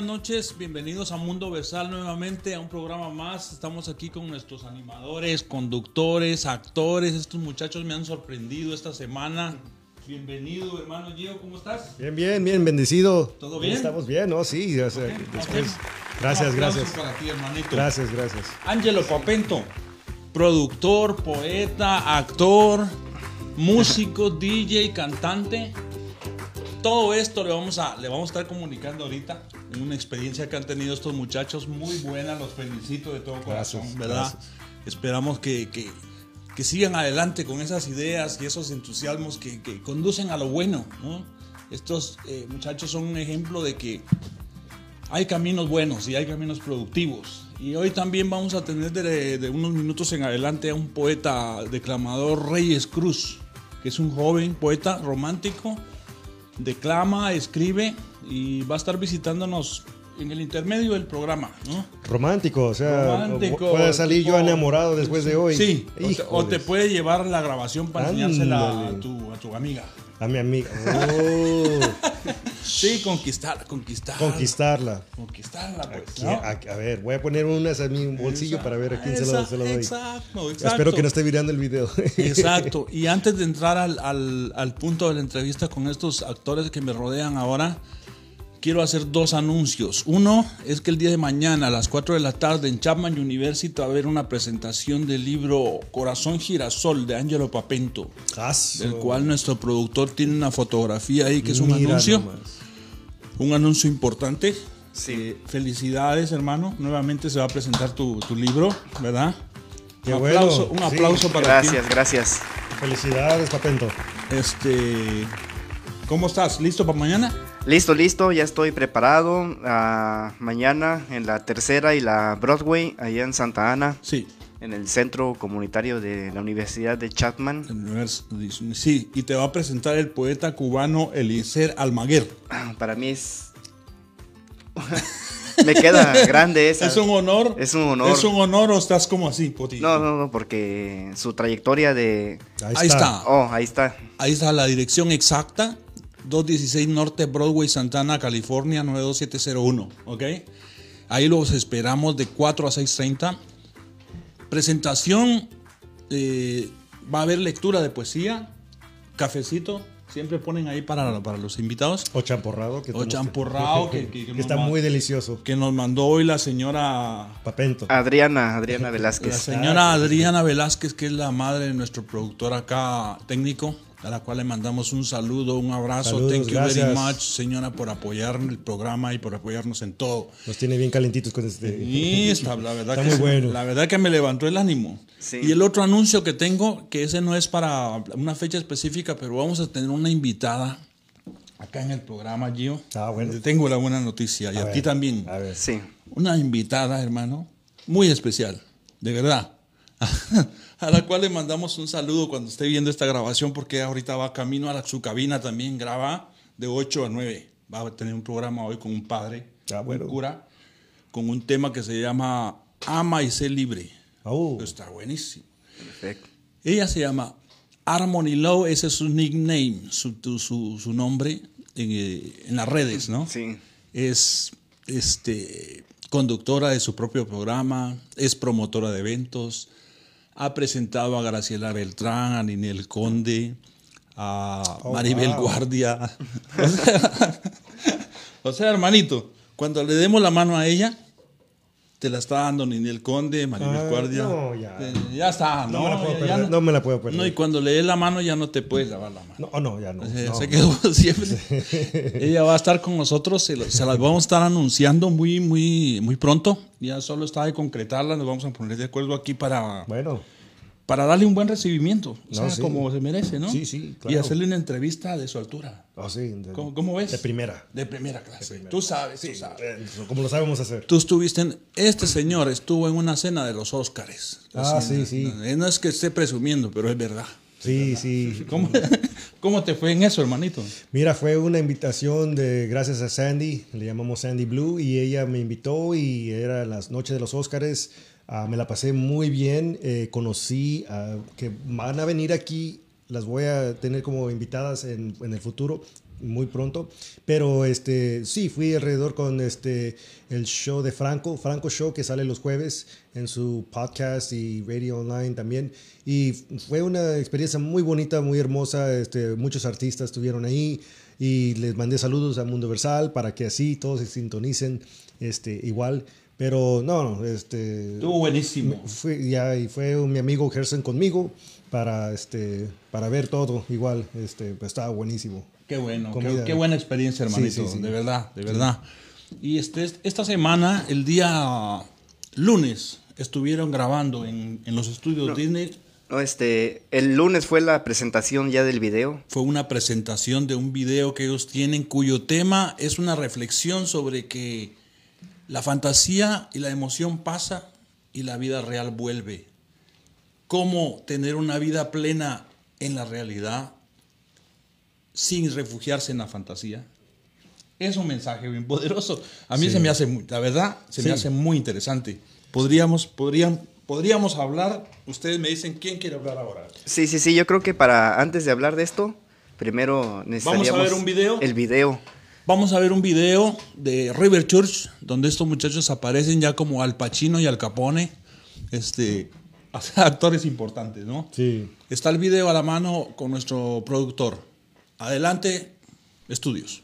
buenas noches. Bienvenidos a Mundo Versal nuevamente, a un programa más. Estamos aquí con nuestros animadores, conductores, actores. Estos muchachos me han sorprendido esta semana. Bienvenido, hermano Gio, ¿cómo estás? Bien, bien, bien, bendecido. ¿Todo bien? Estamos bien, ¿no? Sí, o sea, Ok, después. ok. Gracias, gracias. para ti, hermanito. Gracias, gracias. Ángelo Papento, productor, poeta, actor, músico, DJ, cantante. Todo esto le vamos a le vamos a estar comunicando ahorita. Una experiencia que han tenido estos muchachos muy buena. Los felicito de todo corazón, Gracias, ¿verdad? gracias. Esperamos que, que- que sigan adelante con esas ideas y esos entusiasmos que, que conducen a lo bueno. ¿no? Estos eh, muchachos son un ejemplo de que hay caminos buenos y hay caminos productivos. Y hoy también vamos a tener de, de unos minutos en adelante a un poeta declamador, Reyes Cruz, que es un joven poeta romántico, declama, escribe y va a estar visitándonos en el intermedio del programa, ¿no? Romántico, o sea, Romántico, puede salir yo enamorado después de hoy. Sí, o te, o Híjoles. te puede llevar la grabación para enseñársela a Ándale. tu, a tu amiga. A mi amiga. Oh, Sí, conquistar, conquistar. conquistarla. Conquistarla, pues. Aquí- ¿no? a, a ver, voy a poner unas en mi bolsillo para ver a quién se lo, Esa- se doy. Exacto, exacto. Espero que no esté mirando el video. Exacto. Y antes de entrar al, al- al punto de la entrevista con estos actores que me rodean ahora, quiero hacer dos anuncios. Uno es que el día de mañana a las 4 de la tarde en Chapman University va a haber una presentación del libro Corazón Girasol de Angelo Papento, Caso. del cual nuestro productor tiene una fotografía ahí que es un Mira anuncio. nomás. Un anuncio importante. Sí. Eh, felicidades, hermano. Nuevamente se va a presentar tu, tu libro, ¿verdad? Qué un bueno. aplauso, un Sí. aplauso para ti. Gracias, gracias. Felicidades, Papento. Este, ¿cómo estás? ¿Listo para mañana? Listo, listo, ya estoy preparado. Ah, mañana en la tercera y la Broadway, allá en Santa Ana, Sí. En el centro comunitario de la Universidad de Chapman. Sí, y te va a presentar el poeta cubano Eliezer Almaguer. Ah, Para mí es. Me queda grande esa. ¿Es un honor? Es un honor. ¿Es un honor o estás como así, Poti? No, no, no, porque su trayectoria de. Ahí está. Oh, ahí está. Ahí está la dirección exacta. 216 Norte Broadway, Santana, California, 92701. ¿Ok? Ahí los esperamos de 4 a 6.30. Presentación. eh, va a haber lectura de poesía. Cafecito. Siempre ponen ahí para, para los invitados. O champurrado. Que O que- que- que está muy delicioso. Que nos mandó hoy la señora Papento. Adriana, Adriana La Velázquez. señora Adriana Velázquez, que es la madre de nuestro productor acá técnico, a la cual le mandamos un saludo, un abrazo. Saludos, Thank you very gracias. much, señora, por apoyar el programa y por apoyarnos en todo. Nos tiene bien calentitos con este. Y está, la verdad Está que muy sí, bueno. La verdad que me levantó el ánimo. Sí. Y el otro anuncio que tengo, que ese no es para una fecha específica, pero vamos a tener una invitada acá en el programa, Gio. Ah, bueno. Te Tengo la buena noticia y a, A ti ver, también. A ver. Sí. una invitada, hermano, muy especial, de verdad, a la cual le mandamos un saludo cuando esté viendo esta grabación, porque ahorita va camino a la- su cabina también, graba de 8 a 9. Va a tener un programa hoy con un padre, Ah, bueno. un cura, con un tema que se llama Ama y sé libre. Oh. Está buenísimo. Perfecto. Ella se llama Harmony Low, ese es su nickname, su, su, su nombre en, eh, en las redes, ¿no? Sí. es este, conductora de su propio programa, es promotora de eventos, ha presentado a Graciela Beltrán, a Ninel Conde, a Oh, Maribel wow. Guardia. O sea, o sea, hermanito, cuando le demos la mano a ella, te la está dando Ninel Conde, Maribel Ah, Guardia. no, ya. Eh, ya está, No no, me la puedo ya- ya perder, no me la puedo perder. No, y cuando le des la mano ya no te puedes lavar la mano. No, oh, no, ya no. Eh, se quedó siempre. Ella va a estar con nosotros, se, las vamos a estar anunciando muy, muy, muy pronto. Ya solo está de concretarla, nos vamos a poner de acuerdo aquí para, Bueno, para darle un buen recibimiento, o No, sea, sí. como se merece, ¿no? Sí, sí, Y claro. hacerle una entrevista de su altura. oh, sí, de, ¿Cómo, cómo ves? De primera. De primera clase. Tú sabes, tú sabes. Eh, Como lo sabemos hacer. Tú estuviste en, este señor estuvo en una cena de los Óscares. Ah, sí, sí. No, no es que esté presumiendo, pero es verdad. Sí, sí. ¿Cómo, ¿Cómo te fue en eso, hermanito? Mira, fue una invitación de gracias a Sandy, le llamamos Sandy Blue, y ella me invitó y era las noches de los Óscares. Ah, me la pasé muy bien, eh, conocí que van a venir aquí, las voy a tener como invitadas en, en el futuro. Muy pronto. Pero este, sí, fui alrededor con este, el show de Franco, Franco Show, que sale los jueves en su podcast y radio online también. Y fue una experiencia muy bonita, muy hermosa. Este, muchos artistas estuvieron ahí y les mandé saludos a Mundo Versal para que así todos se sintonicen este, igual. Pero no, este. Estuvo buenísimo. Fue, ya, y fue mi amigo Gerson conmigo para, este, para ver todo igual. Este, pues estaba buenísimo. Qué bueno, qué, qué, buena experiencia, hermanito. Sí, sí, de verdad, de verdad. Y este, esta semana, el día lunes, estuvieron grabando en, en los estudios Disney. No, este, el lunes fue la presentación ya del video. Fue una presentación de un video que ellos tienen cuyo tema es una reflexión sobre que la fantasía y la emoción pasa y la vida real vuelve. ¿Cómo tener una vida plena en la realidad sin refugiarse en la fantasía? Es un mensaje bien poderoso. A mí se me hace, la verdad, se me hace muy interesante. Podríamos, podrían, podríamos hablar, ustedes me dicen quién quiere hablar ahora. Sí, sí, sí, yo creo que para antes de hablar de esto, primero necesitaríamos Vamos a ver un video. El video. Vamos a ver un video de River Church, donde estos muchachos aparecen ya como Al Pacino y Al Capone, este, actores importantes, ¿no? Sí. Está el video a la mano con nuestro productor. Adelante, estudios.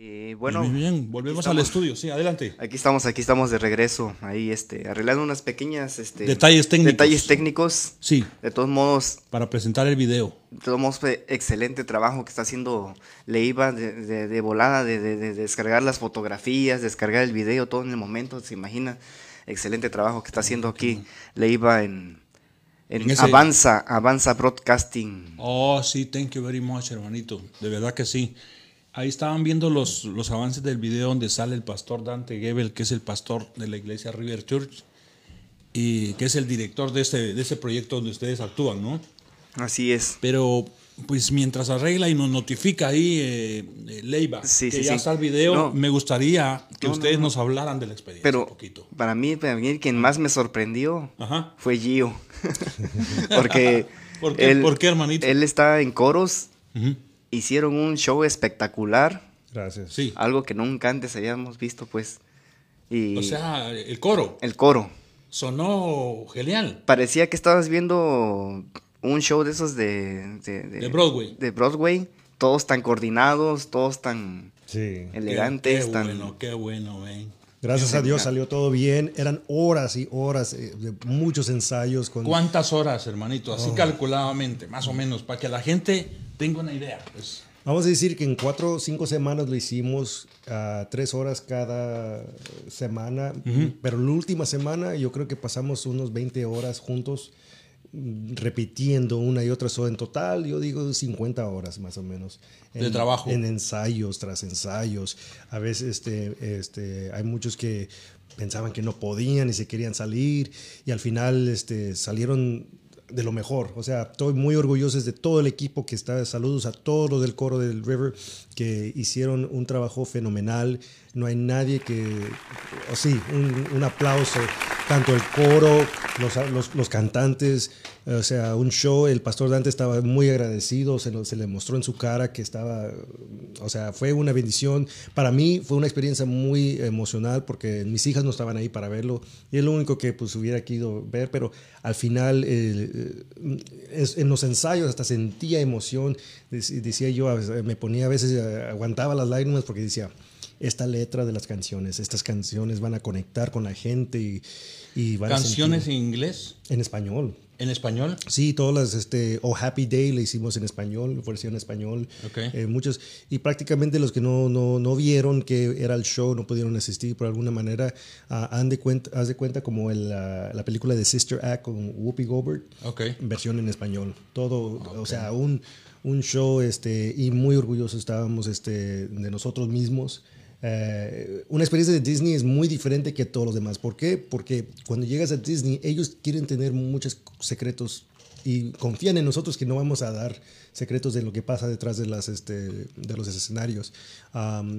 Y bueno, muy bien, volvemos al estudio, sí, adelante. Aquí estamos, aquí estamos de regreso, ahí este, arreglando unas pequeñas este, detalles técnicos. Detalles técnicos. Sí. De todos modos. Para presentar el video. De todos modos, fue excelente trabajo que está haciendo Leiva de, de, volada, de, de, descargar las fotografías, descargar el video, todo en el momento, se imagina. Excelente trabajo que está haciendo aquí Leiva en, en, en Avanza, Avanza Broadcasting. Oh, sí, thank you very much, hermanito. De verdad que sí. Ahí estaban viendo los, los avances del video donde sale el pastor Dante Gebel, que es el pastor de la iglesia River Church y que es el director de ese, de ese proyecto donde ustedes actúan, ¿no? Así es. Pero pues mientras arregla y nos notifica ahí eh, Leiva sí, que sí, ya sí. está el video, No. me gustaría que No, ustedes no. nos hablaran de la experiencia Pero un poquito. para mí, para mí, quien más me sorprendió Ajá. fue Gio. Porque ¿Por qué, él, ¿Por qué, hermanito? él está en coros. Hicieron un show espectacular, Gracias. Sí. algo que nunca antes habíamos visto, pues. Y O sea, el coro el coro. sonó genial. Parecía que estabas viendo un show de esos de, de, De Broadway. de Broadway, todos tan coordinados, todos tan Sí. elegantes, Qué, tan... bueno, qué bueno, ven. Gracias a Dios salió todo bien. Eran horas y horas eh, de muchos ensayos con ¿Cuántas horas, hermanito? Oh. Así calculadamente, más o menos, para que la gente tenga una idea. Pues. Vamos a decir que en cuatro o cinco semanas lo hicimos a tres horas cada semana, pero la última semana yo creo que pasamos unos 20 horas juntos repitiendo una y otra. So, en total yo digo 50 horas más o menos. En, De trabajo. En ensayos tras ensayos. A veces este, este, hay muchos que pensaban que no podían y se querían salir y al final este, salieron de lo mejor. O sea, estoy muy orgulloso de todo el equipo que está. Saludos a todos los del coro del River que hicieron un trabajo fenomenal. No hay nadie que. O sí, un, un aplauso tanto el coro, los, los, los, cantantes, o sea, un show, el pastor Dante estaba muy agradecido, se, se, le mostró en su cara que estaba, o sea, fue una bendición. Para mí fue una experiencia muy emocional porque mis hijas no estaban ahí para verlo y es lo único que pues hubiera querido ver, pero al final eh, en los ensayos hasta sentía emoción, decía yo, me ponía a veces, aguantaba las lágrimas porque decía, esta letra de las canciones. Estas canciones van a conectar con la gente y, y ¿Canciones en inglés? En español. ¿En español? Sí, todas las, este, Oh Happy Day le hicimos en español, versión en español. Okay. Eh, muchos, y prácticamente los que no, no, no, vieron que era el show, no pudieron asistir por alguna manera, uh, han de cuenta, haz de cuenta como el, uh, la película de Sister Act con Whoopi Goldberg, okay. versión en español. Todo, okay. o sea, un, un show, este, y muy orgullosos estábamos este, de nosotros mismos. Eh, una experiencia de Disney es muy diferente que todos los demás. ¿Por qué? Porque cuando llegas a Disney, ellos quieren tener muchos secretos y confían en nosotros que no vamos a dar secretos de lo que pasa detrás de, las, este, de los escenarios.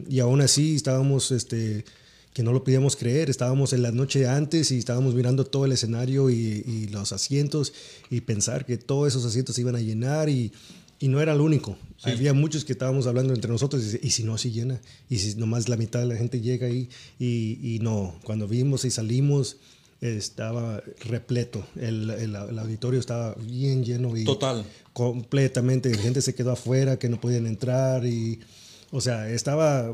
Y aún así estábamos, este, que no lo podíamos creer, estábamos en la noche antes y estábamos mirando todo el escenario y, y los asientos y pensar que todos esos asientos se iban a llenar y, y no era el único. Sí. Había muchos que estábamos hablando entre nosotros y, y, si no se llena, y si nomás la mitad de la gente llega ahí, y, y no, cuando vimos y salimos, estaba repleto, el, el, el, auditorio estaba bien lleno y total, completamente, gente se quedó afuera, que no podían entrar y... O sea, estaba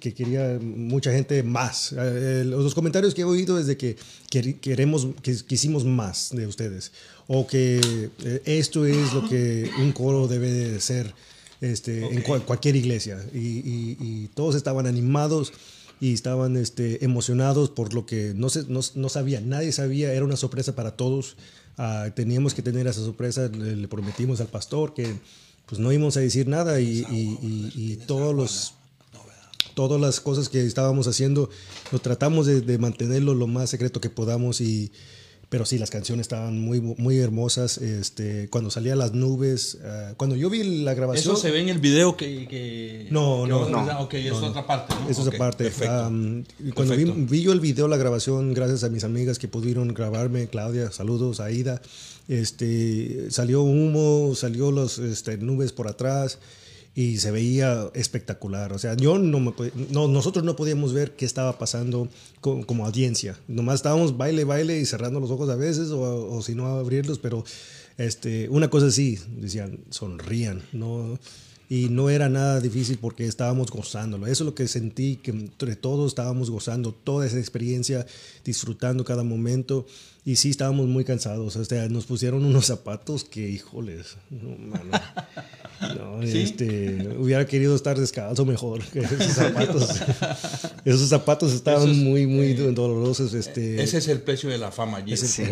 que quería mucha gente más. Eh, los comentarios que he oído es de que queremos, que quisimos más de ustedes. O que eh, esto es lo que un coro debe de ser este, okay. en cual, cualquier iglesia. Y, y, y, todos estaban animados y estaban este, emocionados por lo que no, se, no, no sabían. Nadie sabía, era una sorpresa para todos. Uh, teníamos que tener esa sorpresa. Le, le prometimos al pastor que pues no íbamos a decir nada y, y, y, y todos los todas las cosas que estábamos haciendo lo tratamos de, de, mantenerlo lo más secreto que podamos y pero sí las canciones estaban muy muy hermosas este cuando salían las nubes uh, cuando yo vi la grabación eso se ve en el video que, que no que no no ok es no, otra parte ¿no? eso es okay, aparte perfecto. Um, cuando perfecto. Vi, vi, yo el video la grabación gracias a mis amigas que pudieron grabarme Claudia saludos Aida este, salió humo, salió las este, nubes por atrás y se veía espectacular. O sea, yo no, me, no nosotros no podíamos ver qué estaba pasando como audiencia. Nomás estábamos baile, baile y cerrando los ojos a veces o, o si no abrirlos, pero este, una cosa sí, decían, sonrían, no y no era nada difícil porque estábamos gozándolo. Eso es lo que sentí, que entre todos estábamos gozando toda esa experiencia, disfrutando cada momento y sí estábamos muy cansados. O sea, nos pusieron unos zapatos que, híjoles, no, mano, no ¿Sí? este, hubiera querido estar descalzo mejor que esos zapatos. esos zapatos estaban es, muy, muy eh, dolorosos. Este, ese es el precio de la fama, ese, sí.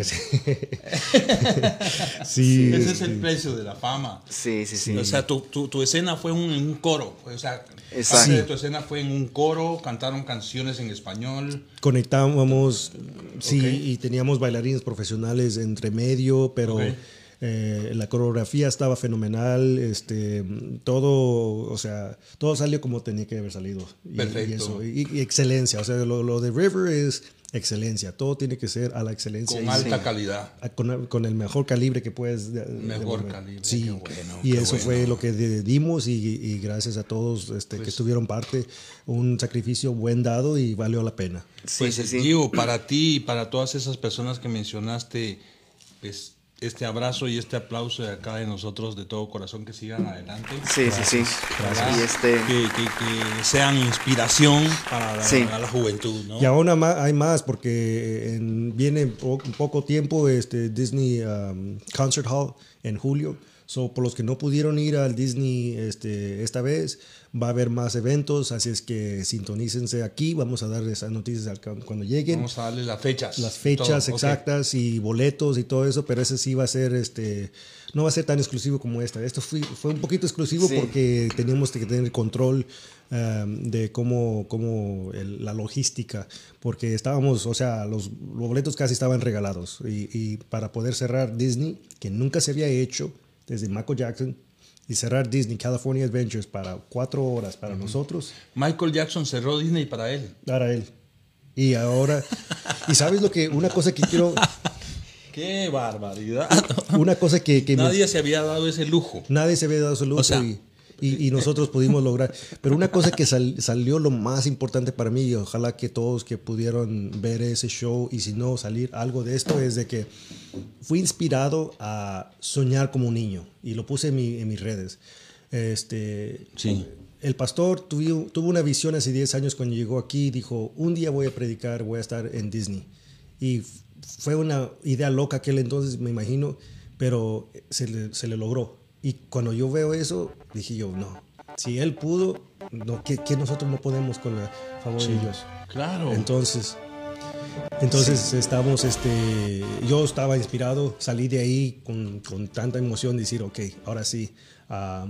sí, ese es el precio de la fama. Sí, sí, sí. O sea, tu, tu, tu escena fue un, un, coro. O sea, Exacto. parte de tu escena fue en un coro, cantaron canciones en español. Conectábamos, sí, okay. y teníamos bailarines profesionales entre medio, pero... Okay. Eh, la coreografía estaba fenomenal, este, todo, o sea, todo salió como tenía que haber salido. Y, Perfecto. Y, eso, y, y excelencia, o sea, lo, lo, de River es excelencia, todo tiene que ser a la excelencia. Con alta sí. calidad. Con, con, el mejor calibre que puedes. De, mejor de calibre. Sí, bueno, y eso bueno. fue lo que dimos y, gracias a todos este, pues, que estuvieron parte, un sacrificio buen dado y valió la pena. Sí, pues, sí, sí. Digo, para ti y para todas esas personas que mencionaste, pues este abrazo y este aplauso de acá de nosotros de todo corazón que sigan adelante. Sí, Gracias. sí, sí. Gracias. Y este... que, que, que, sean inspiración para la, sí. para la juventud. ¿no? Y aún hay más porque en, viene po poco tiempo este Disney um, Concert Hall en julio. So, por los que no pudieron ir al Disney este, esta vez, va a haber más eventos, así es que sintonícense aquí, vamos a darles esas noticias cuando lleguen. Vamos a darles las fechas. Las fechas todo. exactas okay. y boletos y todo eso, pero ese sí va a ser, este, no va a ser tan exclusivo como esta. Esto fue, fue un poquito exclusivo sí. porque teníamos que tener control um, de cómo, cómo el, la logística, porque estábamos, o sea, los, los boletos casi estaban regalados y, y para poder cerrar Disney, que nunca se había hecho, desde Michael Jackson y cerrar Disney California Adventures para cuatro horas para uh -huh. nosotros. Michael Jackson cerró Disney para él. Para él. Y ahora, y sabes lo que, una cosa que quiero, ¡Qué barbaridad! una cosa que, que me- Nadie se había dado ese lujo. nadie se había dado su lujo O sea- y, y- y nosotros pudimos lograr. Pero una cosa que sal- salió lo más importante para mí, y ojalá que todos que pudieron ver ese show y si no salir algo de esto, es de que fui inspirado a soñar como un niño y lo puse en, mi- en mis redes. Este, Sí. El pastor tuvo, tuvo una visión hace 10 años cuando llegó aquí, dijo, un día voy a predicar, voy a estar en Disney. Y fue una idea loca aquel entonces, me imagino, pero se le, se le logró. Y cuando yo veo eso, dije yo, no, si él pudo, no, ¿qué, qué nosotros no podemos con el favor de Dios? Claro. Entonces, entonces estamos, este, yo estaba inspirado, salí de ahí con, con tanta emoción, decir, ok, ahora sí, ah,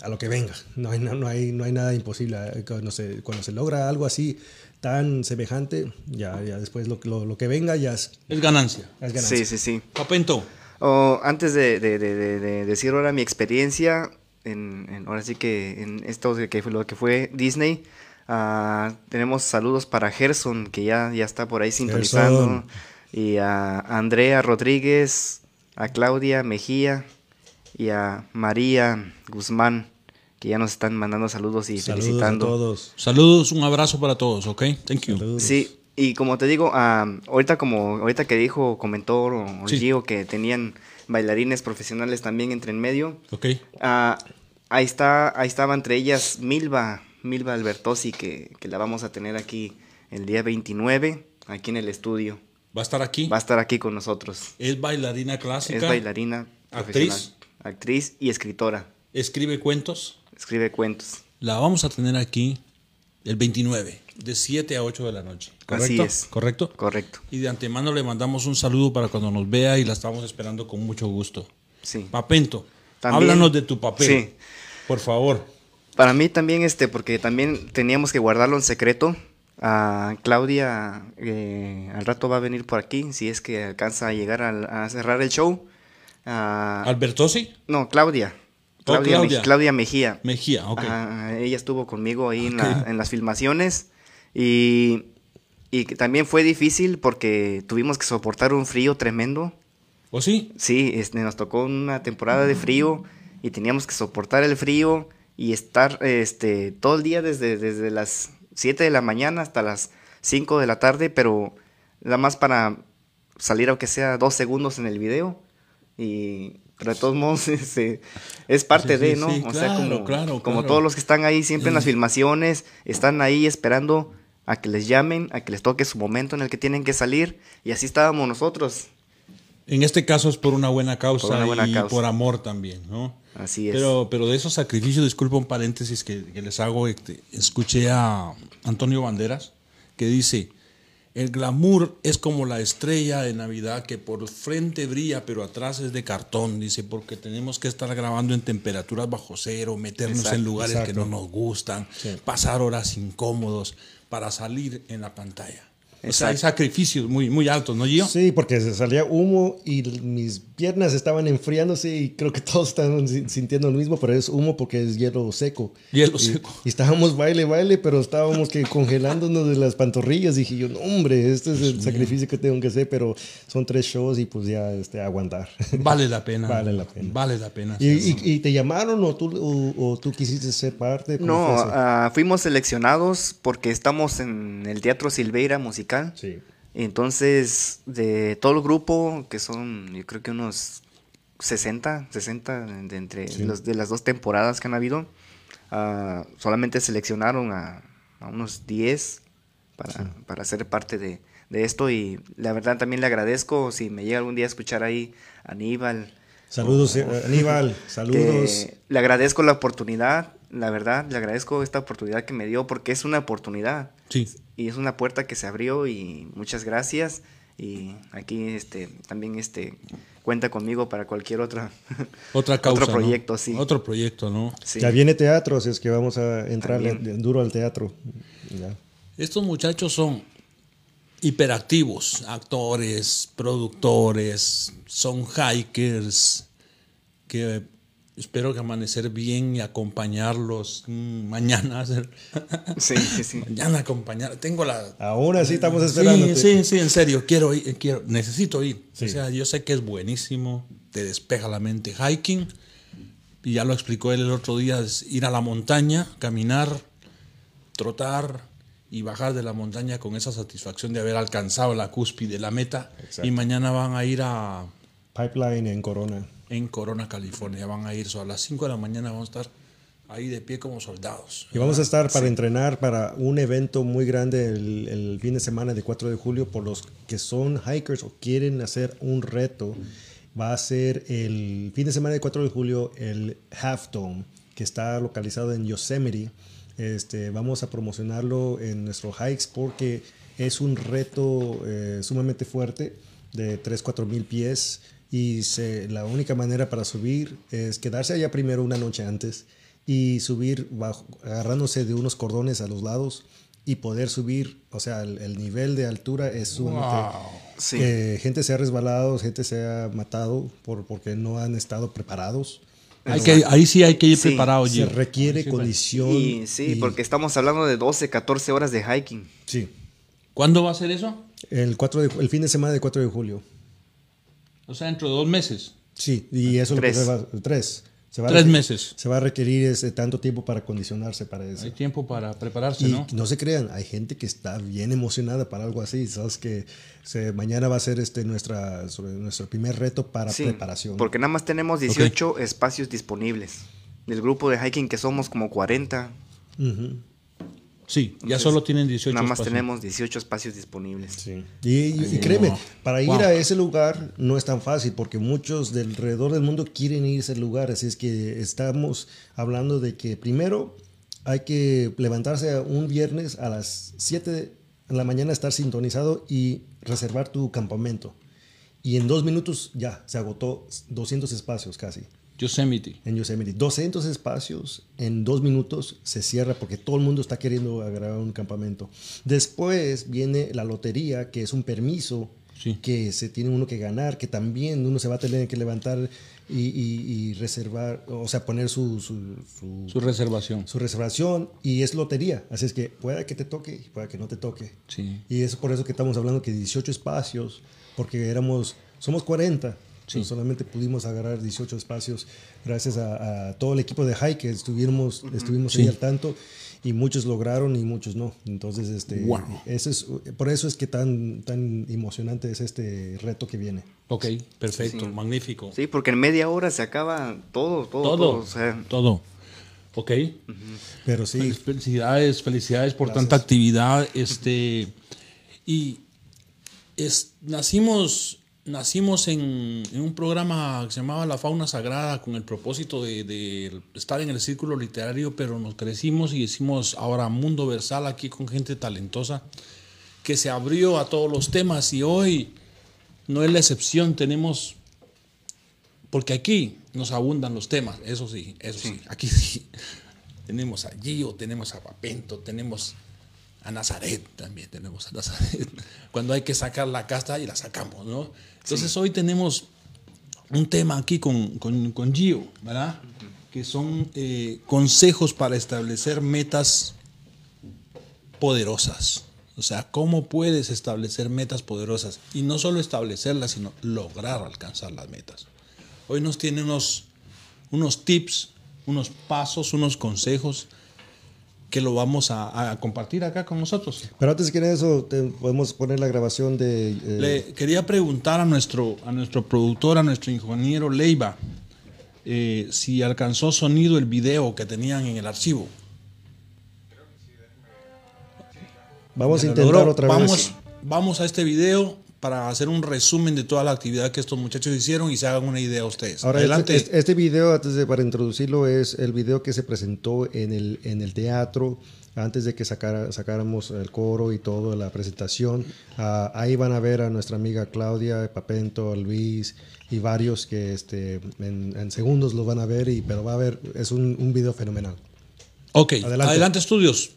a lo que venga. No hay, no, no hay, no hay nada imposible. Eh, Cuando se, cuando se logra algo así tan semejante, ya, ya después lo, lo, lo que venga ya es, es ganancia. es ganancia. Sí, sí, sí. Papento. Oh, antes de, de- de- de- de decir ahora mi experiencia, en, en- ahora sí que en esto de que fue lo que fue Disney, ah, tenemos saludos para Gerson, que ya, ya está por ahí sintonizando, Gerson. y a Andrea Rodríguez, a Claudia Mejía y a María Guzmán, que ya nos están mandando saludos y Saludos felicitando. a todos. Saludos, un abrazo para todos, ¿ok? Thank you. Saludos. Sí, y como te digo, ah, ahorita como ahorita que dijo, comentó o- o Sí. Gio que tenían bailarines profesionales también entre en medio. ¿Ok? ah, ahí está, ahí estaba entre ellas Milva, Milva Albertosi, que, que la vamos a tener aquí el día 29, aquí en el estudio. Va a estar aquí. Va a estar aquí con nosotros. Es bailarina clásica. Es bailarina, Actriz. actriz y escritora. Escribe cuentos. Escribe cuentos. La vamos a tener aquí el 29, de 7 a 8 de la noche. ¿Correcto? Así es. ¿Correcto? Correcto. Y de antemano le mandamos un saludo para cuando nos vea y la estamos esperando con mucho gusto. Sí. Papento, También- háblanos de tu papel. Sí. Por favor. Para mí también, este, porque también teníamos que guardarlo en secreto. A Claudia eh, al rato va a venir por aquí, si es que alcanza a llegar al- a, cerrar el show. Ah, ¿Albertosi? no, Claudia. Oh, Claudia, Claudia. Me- Claudia Mejía. Mejía, ok. Ajá, ella estuvo conmigo ahí en, Ok. la- en las filmaciones y, y que también fue difícil porque tuvimos que soportar un frío tremendo. ¿O sí? Sí, este, nos tocó una temporada de frío y teníamos que soportar el frío y estar este, todo el día desde, desde las 7 de la mañana hasta las 5 de la tarde, pero nada más para salir aunque sea dos segundos en el video. Y, pero de todos modos este, es parte Sí, de, ¿no? sí, o sea, como, claro, como claro. todos los que están ahí siempre en las filmaciones, están ahí esperando a que les llamen, a que les toque su momento en el que tienen que salir. Y así estábamos nosotros. En este caso es por una buena causa Por una buena y causa. por amor también, ¿no? Así es. Pero, pero de esos sacrificios, disculpa un paréntesis que, que les hago, este, escuché a Antonio Banderas que dice, el glamour es como la estrella de Navidad que por frente brilla pero atrás es de cartón, dice, porque tenemos que estar grabando en temperaturas bajo cero, meternos Exacto, en lugares que no nos gustan, Sí. pasar horas incómodos para salir en la pantalla. O sea, hay sacrificios muy, muy altos, ¿no, Gio? Sí, porque se salía humo y mis piernas estaban enfriándose y creo que todos estaban si- sintiendo lo mismo, pero es humo porque es hielo seco. Hielo Y- seco. Y estábamos baile, baile, pero estábamos que congelándonos de las pantorrillas. Dije yo, no, hombre, este es el sacrificio que tengo que hacer, pero son tres shows y pues ya este, aguantar. Vale la pena. Vale la pena. Vale la pena. ¿Y, hacerlo. y- y te llamaron o tú, o, o tú quisiste ser parte? ¿Cómo No, ah, fuimos seleccionados porque estamos en el Teatro Silveira Musical. sí. Entonces, de todo el grupo, que son yo creo que unos 60, 60 de, entre los, de las dos temporadas que han habido, ah, solamente seleccionaron a, a unos 10 para, para ser parte de, de esto. Y la verdad también le agradezco si me llega algún día a escuchar ahí a Aníbal. Saludos, eh, Aníbal. Saludos. le agradezco la oportunidad, la verdad, le agradezco esta oportunidad que me dio porque es una oportunidad Sí. Y es una puerta que se abrió y muchas gracias y aquí este también este cuenta conmigo para cualquier otra Otra causa. otro ¿no? proyecto sí, Otro proyecto, ¿no? sí. Ya viene teatro, así es que vamos a entrar También. duro al teatro. Ya. Estos muchachos son hiperactivos, actores, productores, son hikers que espero que amanecer bien y acompañarlos mm, mañana. Sí, sí, sí. mañana acompañar. Tengo la. Aún así estamos esperando. Sí, sí, sí, en serio, quiero ir, quiero, necesito ir. Sí. O sea, yo sé que es buenísimo, te despeja la mente. Hiking, y ya lo explicó él el otro día, es ir a la montaña, caminar, trotar y bajar de la montaña con esa satisfacción de haber alcanzado la cúspide, la meta. Exacto. Y mañana van a ir a, Pipeline en Corona. En Corona, California, van a ir, so, a las 5 de la mañana vamos a estar ahí de pie como soldados. Y vamos a estar para entrenar para un evento muy grande el, el fin de semana de 4 de julio por los que son hikers o quieren hacer un reto. Va a ser el fin de semana de 4 de julio el Half Dome, que está localizado en Yosemite. Este, vamos a promocionarlo en nuestros hikes porque es un reto eh, sumamente fuerte de 3, 4 mil pies y se- la única manera para subir es quedarse allá primero una noche antes y subir bajo, agarrándose de unos cordones a los lados y poder subir, o sea, el, el nivel de altura es sumamente... Sí. eh, gente se ha resbalado, gente se ha matado por, porque no han estado preparados. Hay que, ahí sí hay que ir Sí, preparado, Se Gio. requiere sí, condición. Y sí, y- porque estamos hablando de 12, 14 horas de hiking. Sí, ¿Cuándo va a ser eso? el, 4 de- el fin de semana de 4 de julio. O sea, dentro de dos meses. Sí, y eso es lo que Tres. se va, tres. Se va a Tres requerir- meses. Se va a requerir ese tanto tiempo para condicionarse para eso. Hay tiempo para prepararse, Y ¿no? no se crean, hay gente que está bien emocionada para algo así. Sabes que se- mañana va a ser este nuestra sobre nuestro primer reto para Sí, preparación. porque nada más tenemos 18 espacios disponibles. Del grupo de hiking que somos como 40, Ujú, Sí, ya Entonces, solo tienen 18 nada más espacios. tenemos 18 espacios disponibles. sí. Y, y- y créeme, no. para ir Wow. a ese lugar no es tan fácil porque muchos del alrededor del mundo quieren ir a ese lugar. Así es que estamos hablando de que primero hay que levantarse un viernes a las 7 de la mañana, estar sintonizado y reservar tu campamento. Y en dos minutos ya se agotó 200 espacios casi. Yosemite. en Yosemite. 200 espacios en dos minutos se cierra porque todo el mundo está queriendo agarrar un campamento. Después viene la lotería, que es un permiso Sí. que se tiene uno que ganar, que también uno se va a tener que levantar y, y- y reservar, o sea, poner su, su- su- Su reservación. su reservación y es lotería. Así es que pueda que te toque y pueda que no te toque. Sí. Y es por eso que estamos hablando que 18 espacios, porque éramos, somos 40, solamente pudimos agarrar 18 espacios gracias a, a todo el equipo de hike que estuvimos, estuvimos ahí al tanto y muchos lograron y muchos no. Entonces, este, Wow. eso es, por eso es que tan, tan emocionante es este reto que viene. Ok, perfecto, magnífico. Sí, porque en media hora se acaba todo, todo, todo. todo, o sea, todo. Ok. Pero sí, Fel- Felicidades, felicidades por tanta actividad. Este, y es, nacimos, nacimos en, en un programa que se llamaba La Fauna Sagrada con el propósito de, de estar en el círculo literario, pero nos crecimos y hicimos ahora Mundo Versal aquí con gente talentosa que se abrió a todos los temas y hoy no es la excepción. Tenemos porque aquí nos abundan los temas, eso sí, eso sí. Aquí sí. Tenemos a Gio, tenemos a Papento, tenemos a Nazaret también, tenemos a Nazaret. Cuando hay que sacar la casta y la sacamos, ¿no? Entonces hoy tenemos un tema aquí con, con, con Gio, ¿verdad? Que son eh, consejos para establecer metas poderosas. O sea, ¿cómo puedes establecer metas poderosas? Y no solo establecerlas, sino lograr alcanzar las metas. Hoy nos tiene unos, unos tips, unos pasos, unos consejos que lo vamos a, a compartir acá con nosotros. pero antes que eso, te- podemos poner la grabación de... eh, Le quería preguntar a nuestro, a nuestro productor, a nuestro ingeniero Leiva, eh, si alcanzó sonido el video que tenían en el archivo. vamos a intentar logró. otra vamos, vez. Vamos a este video para hacer un resumen de toda la actividad que estos muchachos hicieron y se hagan una idea ustedes. Ahora, Adelante. Este, este video, antes de para introducirlo, es el video que se presentó en el, en el teatro antes de que sacara- sacáramos el coro y todo, la presentación. Ah, ahí van a ver a nuestra amiga Claudia, Papento, Luis y varios que este, en, en segundos los van a ver, y, pero va a ver, es un, un video fenomenal. ok, adelante. adelante estudios.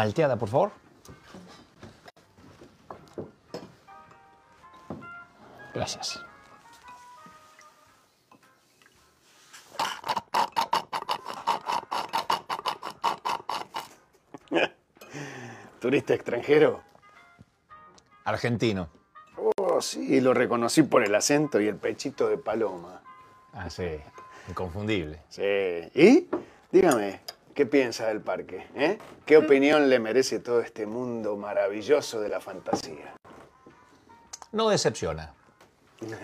Malteada, por favor. Gracias. ¿Turista extranjero? Argentino. Oh, sí, lo reconocí por el acento y el pechito de paloma. Ah, sí. Inconfundible. Sí. ¿Y? Dígame, ¿qué piensa del parque? eh? ¿Qué opinión le merece todo este mundo maravilloso de la fantasía? No decepciona.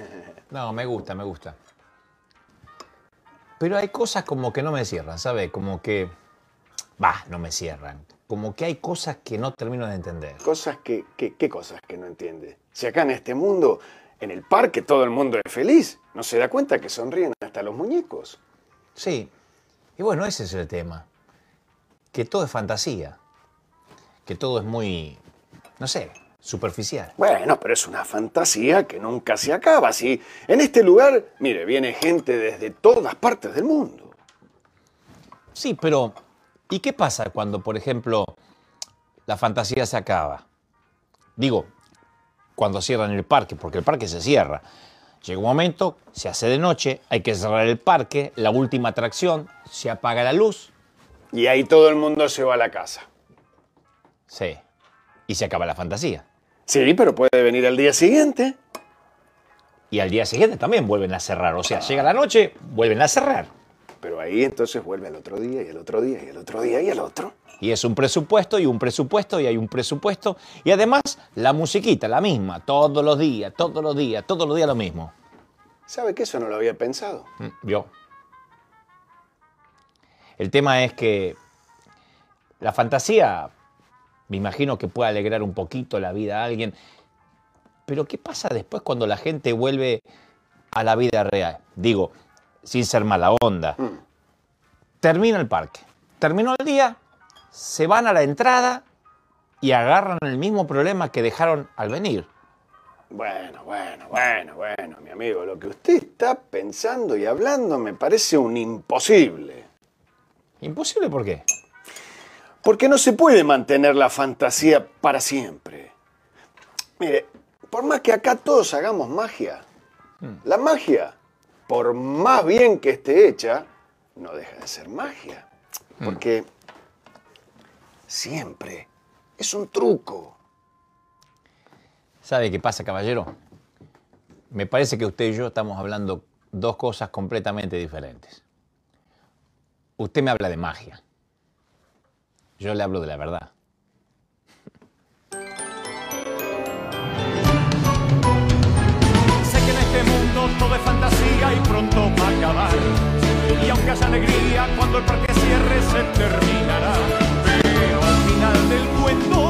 No, me gusta, me gusta. Pero hay cosas como que no me cierran, ¿sabe? Como que... Bah, no me cierran. Como que hay cosas que no termino de entender. Cosas que, que- ¿Qué cosas que no entiende? Si acá en este mundo, en el parque, todo el mundo es feliz, ¿no se da cuenta que sonríen hasta los muñecos? Sí. Y bueno, ese es el tema. Que todo es fantasía. Que todo es muy, no sé, superficial. Bueno, pero es una fantasía que nunca se acaba. Si en este lugar, mire, viene gente desde todas partes del mundo. Sí, pero ¿y qué pasa cuando, por ejemplo, la fantasía se acaba? Digo, cuando cierran el parque, porque el parque se cierra. Llega un momento, se hace de noche, hay que cerrar el parque, la última atracción, se apaga la luz, Y ahí todo el mundo se va a la casa. sí, y se acaba la fantasía. Sí, pero puede venir al día siguiente. Y al día siguiente también vuelven a cerrar, o sea, llega la noche, vuelven a cerrar. Pero ahí entonces vuelve al otro día y el otro día y el otro día y el otro. Y es un presupuesto y un presupuesto y hay un presupuesto. Y además la musiquita, la misma, todos los días, todos los días, todos los días lo mismo. ¿Sabe que eso no lo había pensado? Mm, Yo. El tema es que la fantasía, me imagino que puede alegrar un poquito la vida a alguien, pero ¿qué pasa después cuando la gente vuelve a la vida real? Digo, sin ser mala onda. Termina el parque, terminó el día, se van a la entrada y agarran el mismo problema que dejaron al venir. Bueno, bueno, bueno, bueno, mi amigo, lo que usted está pensando y hablando me parece un imposible. Imposible, ¿por qué? Porque no se puede mantener la fantasía para siempre. Mire, por más que acá todos hagamos magia, la magia, por más bien que esté hecha, no deja de ser magia. Porque siempre es un truco. ¿Sabe qué pasa, caballero? Me parece que usted y yo estamos hablando dos cosas completamente diferentes. Usted me habla de magia. Yo le hablo de la verdad. Sé que en este mundo todo es fantasía y pronto va a acabar. Y aunque haya alegría, cuando el parque cierre se terminará. Pero al final del cuento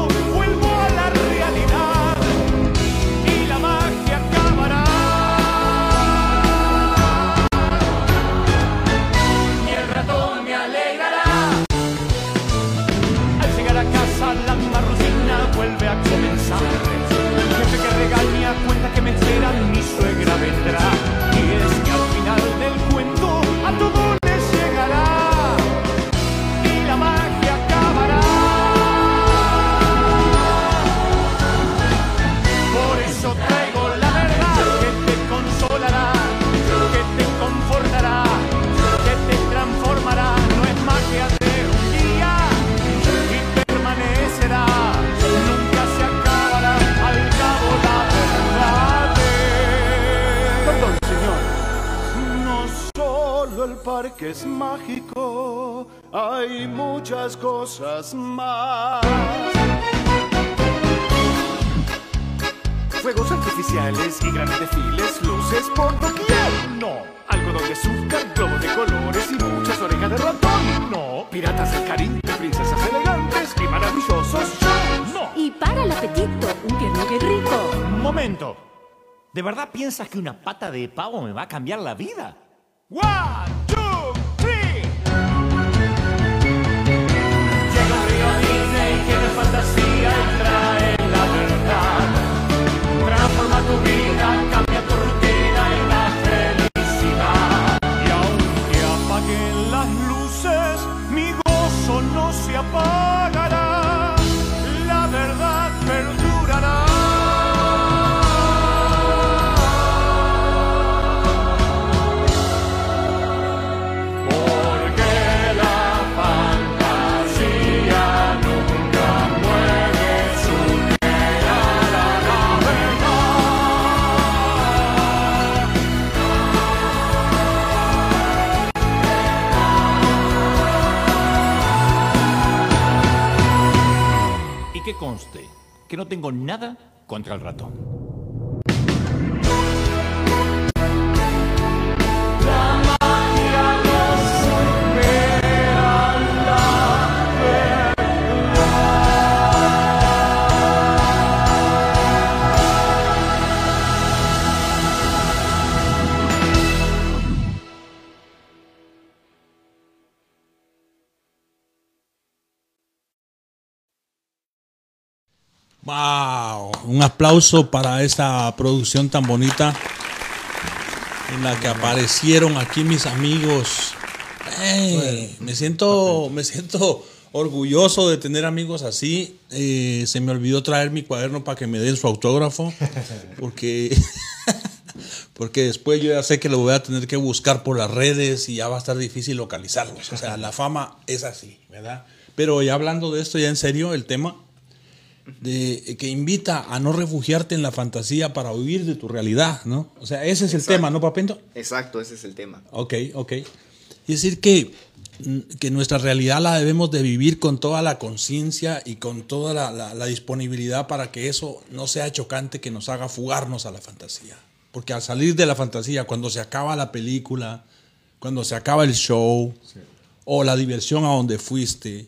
verdad piensas que una pata de pavo me va a cambiar la vida? One, two, three. Llega un río Disney es fantasía y trae la verdad. Transforma tu vida, que no tengo nada contra el ratón. Wow, un aplauso para esta producción tan bonita en la que aparecieron aquí mis amigos. Me siento, me siento orgulloso de tener amigos así. Eh, se me olvidó traer mi cuaderno para que me den su autógrafo, porque porque después yo ya sé que lo voy a tener que buscar por las redes y ya va a estar difícil localizarlos. O sea, la fama es así, ¿verdad? Pero ya hablando de esto ya en serio, el tema de, que invita a no refugiarte en la fantasía para huir de tu realidad, ¿no? O sea, ese es el tema, ¿no, Papento? Exacto, ese es el tema. Ok, ok. Y decir que, mm, que nuestra realidad la debemos de vivir con toda la conciencia y con toda la, la- la disponibilidad para que eso no sea chocante que nos haga fugarnos a la fantasía. Porque al salir de la fantasía, cuando se acaba la película, cuando se acaba el show, o la diversión a donde fuiste,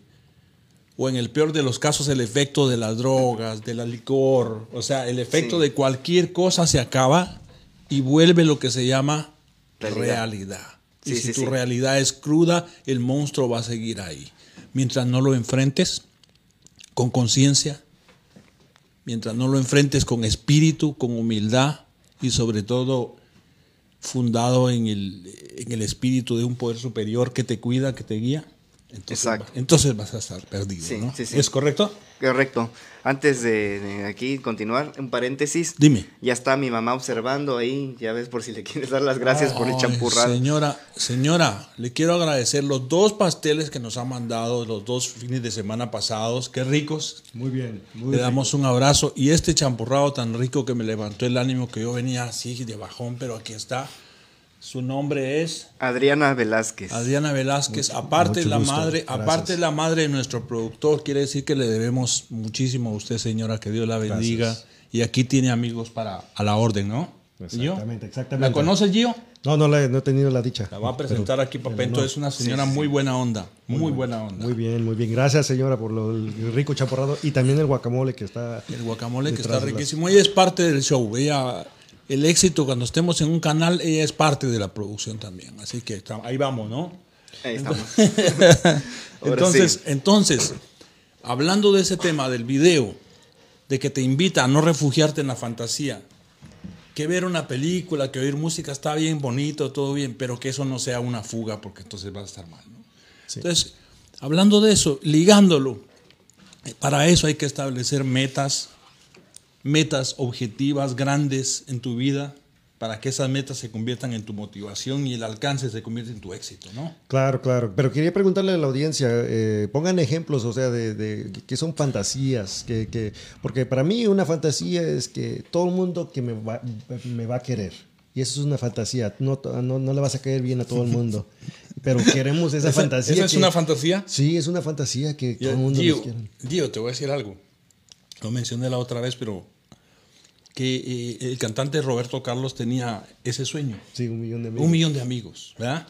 o en el peor de los casos el efecto de las drogas, de la licor, o sea, el efecto Sí. de cualquier cosa se acaba y vuelve lo que se llama Realidad. realidad. y si sí, tu realidad es cruda, el monstruo va a seguir ahí. Mientras no lo enfrentes con conciencia, mientras no lo enfrentes con espíritu, con humildad y sobre todo fundado en el, en el espíritu de un poder superior que te cuida, que te guía, entonces, Exacto. entonces vas a estar perdido. Sí, ¿no? sí, sí. ¿Es correcto? Correcto. Antes de, de aquí continuar, un paréntesis. Dime. Ya está mi mamá observando ahí, ya ves por si le quieres dar las gracias por el champurrado. Señora, señora, le quiero agradecer los dos pasteles que nos ha mandado los dos fines de semana pasados. Qué ricos. Muy bien. Muy Le damos un abrazo. Y este champurrado tan rico que me levantó el ánimo que yo venía así de bajón, pero aquí está. Su nombre es Adriana Velázquez. Adriana Velázquez. aparte mucho la gusto. madre, Gracias. aparte la madre de nuestro productor, quiere decir que le debemos muchísimo a usted, señora, que Dios la bendiga. Gracias. Y aquí tiene amigos para a la orden, ¿no? ¿Gio? Exactamente, exactamente. ¿La conoce Gio? No, no, la- no he tenido la dicha. La va a presentar Pero- aquí, Papento. Es una señora Sí, sí. muy buena onda. Muy buena onda. Muy bien, muy bien. Gracias, señora, por lo, el rico chaporrado y también el guacamole que está. El guacamole que está de las- riquísimo. Ella es parte del show. Ella, el éxito cuando estemos en un canal, ella es parte de la producción también. Así que está- ahí vamos, ¿no? Ahí estamos. Entonces, sí. entonces, hablando de ese tema del video, de que te invita a no refugiarte en la fantasía, que ver una película, que oír música está bien bonito, todo bien, pero que eso no sea una fuga, porque entonces vas a estar mal. ¿no? Entonces, hablando de eso, ligándolo, para eso hay que establecer metas, metas objetivas grandes en tu vida, para que esas metas se conviertan en tu motivación y el alcance se convierta en tu éxito, ¿no? Claro, claro. Pero quería preguntarle a la audiencia, eh, pongan ejemplos, o sea, de, de que son fantasías, que, que- porque para mí una fantasía es que todo el mundo que me va, me va a querer. Y eso es una fantasía. No, no, no le vas a caer bien a todo el mundo. Pero queremos esa, ¿Esa- fantasía. esa es que- una fantasía? Sí, es una fantasía que todo el mundo Gio, nos. Gio, te voy a decir algo. Lo mencioné la otra vez, pero que eh, el cantante Roberto Carlos tenía ese sueño. Sí, un millón de amigos. Un millón de amigos, ¿verdad?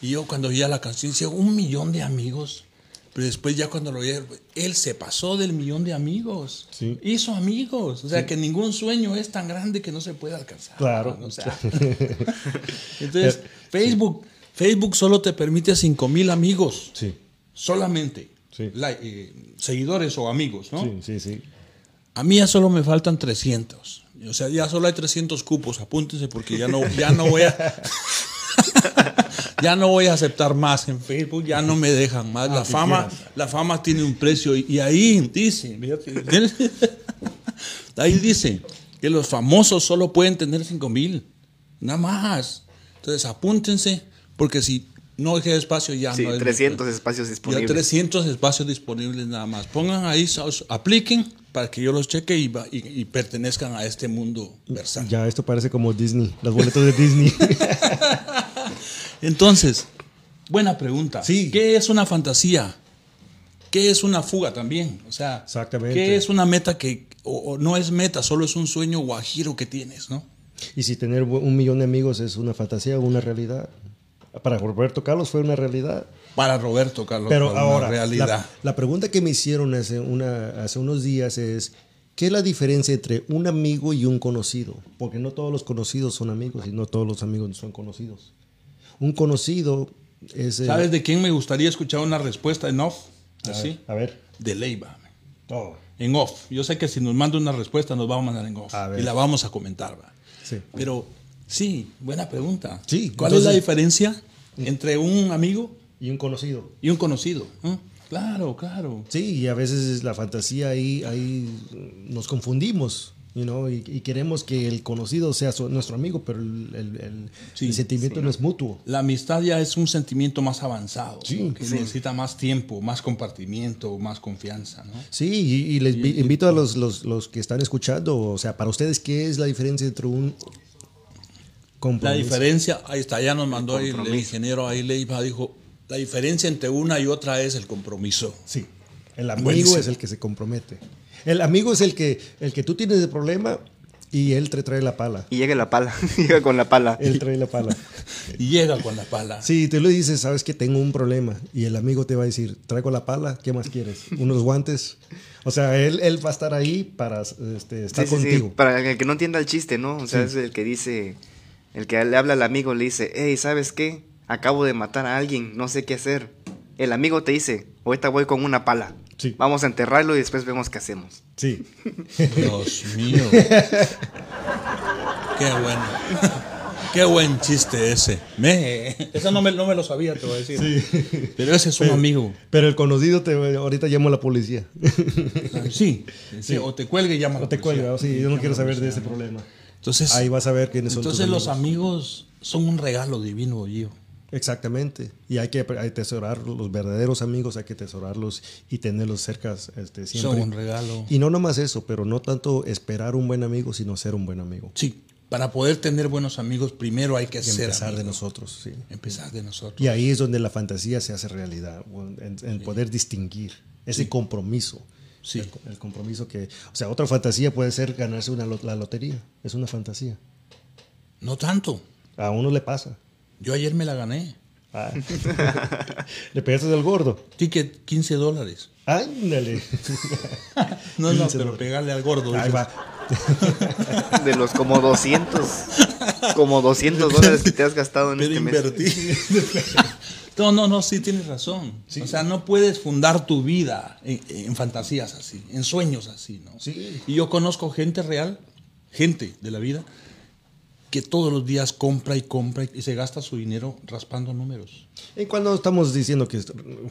Y yo cuando oía la canción decía, un millón de amigos. Pero después ya cuando lo oía, él se pasó del millón de amigos. Sí. Hizo amigos. O sea, que ningún sueño es tan grande que no se puede alcanzar. Claro. O sea, entonces, Facebook, Facebook solo te permite 5 mil amigos. Sí, Solamente. Sí. Eh, seguidores o amigos, ¿no? sí, sí, sí. A mí ya solo me faltan 300. O sea, ya solo hay 300 cupos. Apúntense porque ya no, ya no voy a... ya no voy a aceptar más en Facebook, ya no me dejan más. la, fama, la fama tiene un precio y, y ahí dice, ahí dice que los famosos solo pueden tener 5 mil, nada más. Entonces apúntense porque si no hay espacio ya Sí, no hay 300 espacios ya disponibles. 300 espacios disponibles nada más. Pongan ahí, apliquen para que yo los cheque y, y- y pertenezcan a este mundo versátil. Ya, esto parece como Disney, las boletas de Disney. Entonces, buena pregunta. Sí. ¿Qué es una fantasía? ¿qué es una fuga también? O sea, Exactamente. ¿qué es una meta que o, o no es meta, solo es un sueño guajiro que tienes, ¿no? Y si tener un millón de amigos es una fantasía o una realidad. Para Roberto Carlos fue una realidad. Para Roberto Carlos, Pero ahora, realidad. La, la pregunta que me hicieron hace, una, hace unos días es, ¿qué es la diferencia entre un amigo y un conocido? Porque no todos los conocidos son amigos y no todos los amigos son conocidos. Un conocido es... el- ¿Sabes de quién me gustaría escuchar una respuesta en off? Así. A ver. De Leiva. Oh, En off. Yo sé que si nos manda una respuesta nos va a mandar en off. Y la vamos a comentar. ¿va? sí. Pero sí, buena pregunta. Sí, ¿Cuál es la diferencia entre un amigo Y un conocido. y un conocido? ¿eh? Claro, claro. Sí, y a veces la fantasía ahí, ahí nos confundimos, you know, y, y queremos que el conocido sea su- nuestro amigo, pero el, el- el- Sí, el sentimiento no es mutuo. La amistad ya es un sentimiento más avanzado, Sí, ¿no? que sí. necesita más tiempo, más compartimiento, más confianza. ¿no? Sí, y, y les vi- invito a los, los- los que están escuchando, o sea, para ustedes, ¿qué es la diferencia entre un La diferencia, ahí está, ya nos mandó el, ingeniero ahí Leiva, dijo, la diferencia entre una y otra es el compromiso. Sí, el amigo Buenísimo. es el que se compromete. El amigo es el que, el que tú tienes el problema y él te trae la pala. Y llega la pala, llega con la pala. Él trae la pala. Y llega con la pala. Sí, tú le dices, sabes que tengo un problema. Y el amigo te va a decir, traigo la pala, ¿qué más quieres? ¿Unos guantes? O sea, él, él va a estar ahí para este, estar Sí, sí, sí, contigo. Para el que no entienda el chiste, ¿no? O sea, es el que dice, el que le habla al amigo, le dice, hey, ¿sabes qué? Acabo de matar a alguien, no sé qué hacer. El amigo te dice, ahorita voy con una pala. Sí. Vamos a enterrarlo y después vemos qué hacemos. Sí. Dios mío. Qué bueno. Qué buen chiste ese. Me, eso no me, no me lo sabía, te voy a decir. Pero ese es un amigo. Pero el conocido te ahorita llamo a la policía. Sí, sí, O te cuelgue y llama a la No te policía. cuelga, sí, yo no quiero saber de ese problema. Entonces, Ahí vas a ver quiénes son entonces tus los amigos. amigos son un regalo divino, Gio. Exactamente. Y hay que atesorar los verdaderos amigos, hay que atesorarlos y tenerlos cerca este, siempre. Son un regalo. Y no nomás eso, pero no tanto esperar un buen amigo, sino ser un buen amigo. Sí, para poder tener buenos amigos, primero hay que Y ser empezar de nosotros, sí. Empezar de nosotros. Y ahí es donde la fantasía se hace realidad, en, poder distinguir ese compromiso. Sí. El, el compromiso que, o sea, otra fantasía puede ser ganarse una, la lotería. Es una fantasía. No tanto. A uno le pasa. Yo ayer me la gané. Ah. le pegaste del gordo. Ticket 15 dólares. Ándale. No, no, 15 pero dólares. pegarle al gordo. Ahí va. De los como 200, como 200 dólares que te has gastado en Pero este mes. invertir. No, no, no, sí tienes razón. O sea, no puedes fundar tu vida en, en fantasías así, en sueños así, ¿no? Sí. Y yo conozco gente real, gente de la vida, que todos los días compra y compra y se gasta su dinero raspando números. Y cuando estamos diciendo que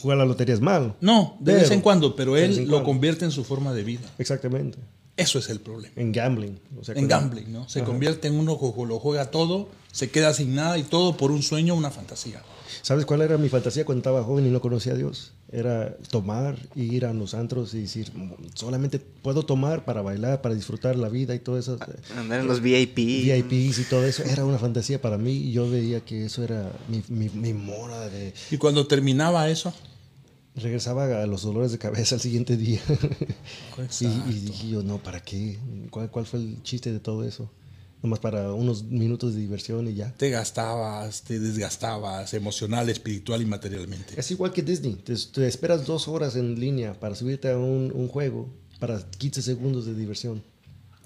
jugar la lotería es malo. No, de Pero- vez en cuando, pero él en lo cuando. convierte en su forma de vida. Exactamente. Eso es el problema. En gambling. O sea, En gambling, ¿no? Se convierte en uno que lo juega todo, se queda sin nada y todo por un sueño, una fantasía. ¿Sabes cuál era mi fantasía cuando estaba joven y no conocía a Dios? Era tomar y ir a los antros y decir, solamente puedo tomar para bailar, para disfrutar la vida y todo eso. Andar en los VIP. VIPs y todo eso. Era una fantasía para mí y yo veía que eso era mi, mi, mi mora de... Y cuando terminaba eso, Regresaba a los dolores de cabeza al siguiente día. y, y dije yo, no, ¿para qué? ¿Cuál, ¿Cuál fue el chiste de todo eso? Nomás para unos minutos de diversión y ya. te gastabas, te desgastabas emocional, espiritual y materialmente. Es igual que Disney. Te, te esperas dos horas en línea para subirte a un, un juego para 15 segundos de diversión.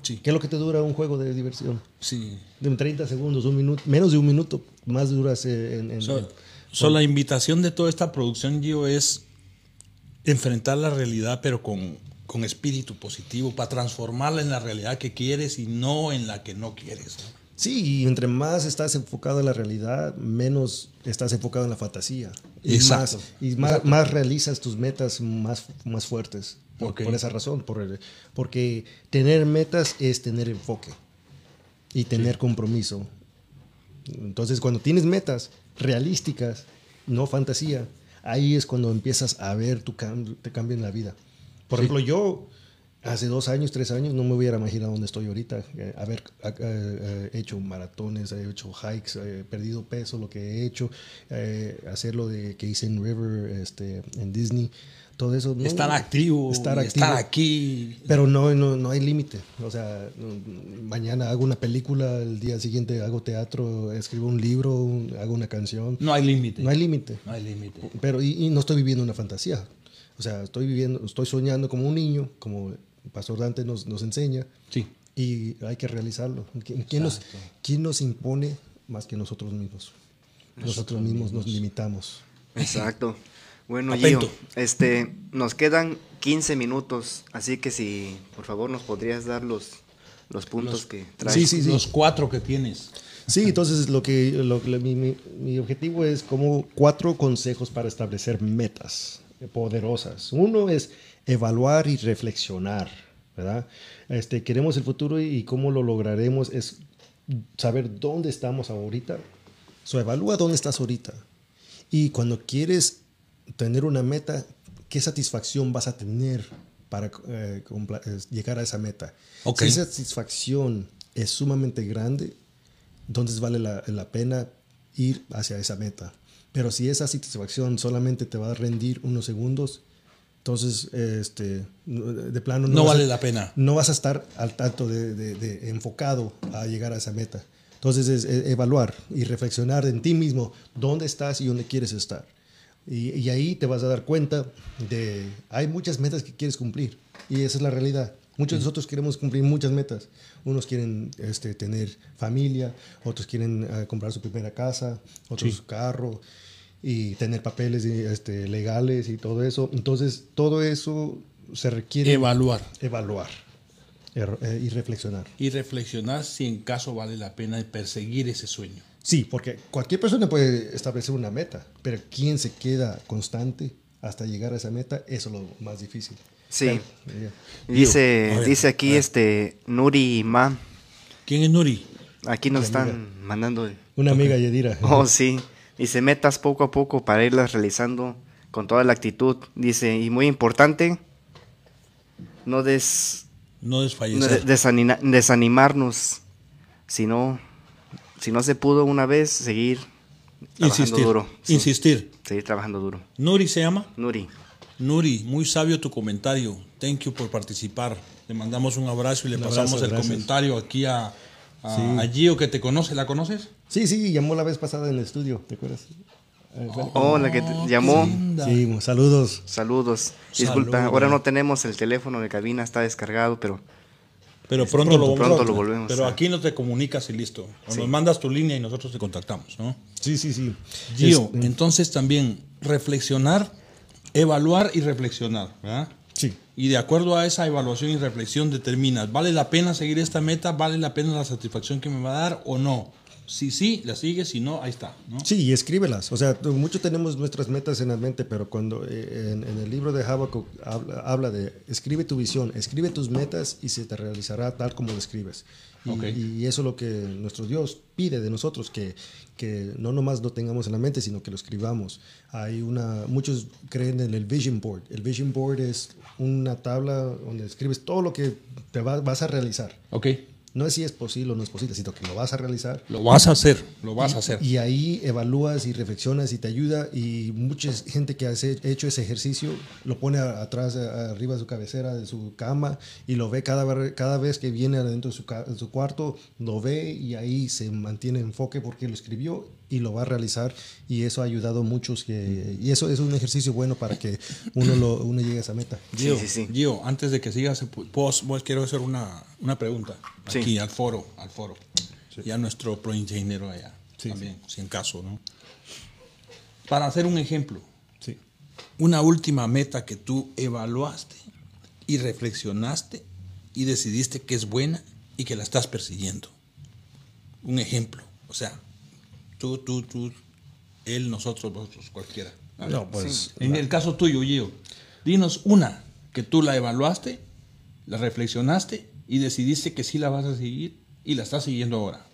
Sí, ¿Qué es lo que te dura un juego de diversión? sí. De 30 segundos, un minuto, menos de un minuto, más duras eh, en... en- So, so la invitación de toda esta producción, Gio, es enfrentar la realidad, pero con, con espíritu positivo, para transformarla en la realidad que quieres y no en la que no quieres. Sí, y entre más estás enfocado en la realidad, menos estás enfocado en la fantasía. Y Exacto. Más, y más, más realizas tus metas más, más fuertes. Por, por esa razón. Por porque tener metas es tener enfoque y tener compromiso. Entonces, cuando tienes metas realísticas, no fantasía, ahí es cuando empiezas a ver tu cambio, te cambio en la vida. Por ejemplo, yo hace dos años, tres años, no me hubiera imaginado dónde estoy ahorita. Eh, haber eh, eh, hecho maratones, he hecho hikes, he perdido peso, lo que he hecho, eh, hacer lo de que hice en River, este, en Disney, todo eso. ¿no? Estar activo, estar, activo. estar aquí. Pero no, no, no hay límite. O sea, mañana hago una película, el día siguiente hago teatro, escribo un libro, hago una canción. No hay límite. No hay límite. No hay límite. Pero y, y no estoy viviendo una fantasía. O sea, estoy viviendo, estoy soñando como un niño, como el Pastor Dante nos, nos enseña, Sí. y hay que realizarlo. ¿Quién, nos, quién nos impone más que nosotros mismos? Nosotros, mismos, nos limitamos. Exacto. Bueno. Gio, este, nos quedan 15 minutos, así que si por favor nos podrías dar los, los puntos que traes. Sí, sí, sí. Los cuatro que tienes. Sí, entonces lo que, lo que- mi, mi- mi objetivo es como cuatro consejos para establecer metas poderosas. Uno es evaluar y reflexionar, ¿verdad? Este, queremos el futuro y cómo lo lograremos es saber dónde estamos ahorita. So, evalúa dónde estás ahorita. Y cuando quieres tener una meta, ¿qué satisfacción vas a tener para eh, eh, llegar a esa meta? Ok. Si esa satisfacción es sumamente grande, entonces vale la, la pena ir hacia esa meta. Pero si esa satisfacción solamente te va a rendir unos segundos, entonces este, de plano No a- vale la pena. no vas a estar al tanto de, de- de enfocado a llegar a esa meta. Entonces es, evaluar y reflexionar en ti mismo dónde estás y dónde quieres estar. Y, y ahí te vas a dar cuenta de hay muchas metas que quieres cumplir y esa es la realidad. Muchos de nosotros queremos cumplir muchas metas. Unos quieren este, tener familia, otros quieren eh, comprar su primera casa, otros su carro y tener papeles este, legales y todo eso. Entonces todo eso se requiere Evaluar. evaluar er- eh, y reflexionar. Y reflexionar si en caso vale la pena perseguir ese sueño. Sí, porque cualquier persona puede establecer una meta, pero ¿quién se queda constante hasta llegar a esa meta? Eso es lo más difícil. Sí. Dice, dice aquí este Nuri Ma, ¿Quién es Nuri? aquí nos están mandando Una amiga Yedira. Oh, sí. Dice, metas poco a poco para irlas realizando con toda la actitud. Dice, y muy importante, no, des, No no desfallecer. desanimarnos. Si no, si no se pudo una vez, seguir trabajando Insistir. duro. Sí, Insistir. Seguir trabajando duro. Nuri se llama. Nuri. Nuri, muy sabio tu comentario. Thank you por participar. Le mandamos un abrazo y le Un pasamos abrazo, el gracias. comentario aquí a, a, Sí. a Gio que te conoce. ¿La conoces? Sí, sí, llamó la vez pasada en el estudio, ¿te acuerdas? Fue- Oh, la que te Oh, llamó. Sí, saludos. Saludos. Disculpa, ahora no tenemos el teléfono de cabina, está descargado, pero Pero pronto, Pronto, lo, a pronto lo volvemos Pero a- aquí no te comunicas y listo. O Sí. nos mandas tu línea y nosotros te contactamos, ¿no? Sí, sí, sí. Gio, Es- entonces también reflexionar, evaluar y reflexionar, ¿verdad? sí. Y de acuerdo a esa evaluación y reflexión determinas, ¿vale la pena seguir esta meta? ¿Vale la pena la satisfacción que me va a dar o no? Si sí, la sigues, si no, ahí está, ¿no? Sí, y escríbelas. O sea, muchos tenemos nuestras metas en la mente, pero cuando eh, en, en el libro de Habacuc habla, habla de escribe tu visión, escribe tus metas y se te realizará tal como lo escribes. Y, eso es lo que nuestro Dios pide de nosotros, que, que no nomás lo tengamos en la mente, sino que lo escribamos. Hay una, muchos creen en el vision board. El vision board es una tabla donde escribes todo lo que te va- vas a realizar. Ok, No es si es posible o no es posible, sino que lo vas a realizar. lo vas a hacer, lo vas a hacer. Y ahí evalúas y reflexionas y te ayuda y mucha gente que ha he- hecho ese ejercicio lo pone atrás, arriba de su cabecera, de su cama y lo ve cada, cada vez que viene adentro de su, ca- de su cuarto, lo ve y ahí se mantiene en enfoque porque lo escribió y lo va a realizar y eso ha ayudado a muchos que, y eso es un ejercicio bueno para que uno, lo, uno llegue a esa meta. Gio, sí, sí. Gio, antes de que sigas, quiero hacer una, una pregunta Sí. aquí al foro, al foro. Y a nuestro pro ingeniero allá Sí, también, si en caso, ¿no? Para hacer un ejemplo, Sí. una última meta que tú evaluaste y reflexionaste y decidiste que es buena y que la estás persiguiendo. Un ejemplo, o sea, tú, tú, tú, él, nosotros, vosotros, cualquiera. Ver, No, pues, en el caso tuyo, Gio, dinos una que tú la evaluaste, la reflexionaste y decidiste que sí la vas a seguir y la estás siguiendo ahora.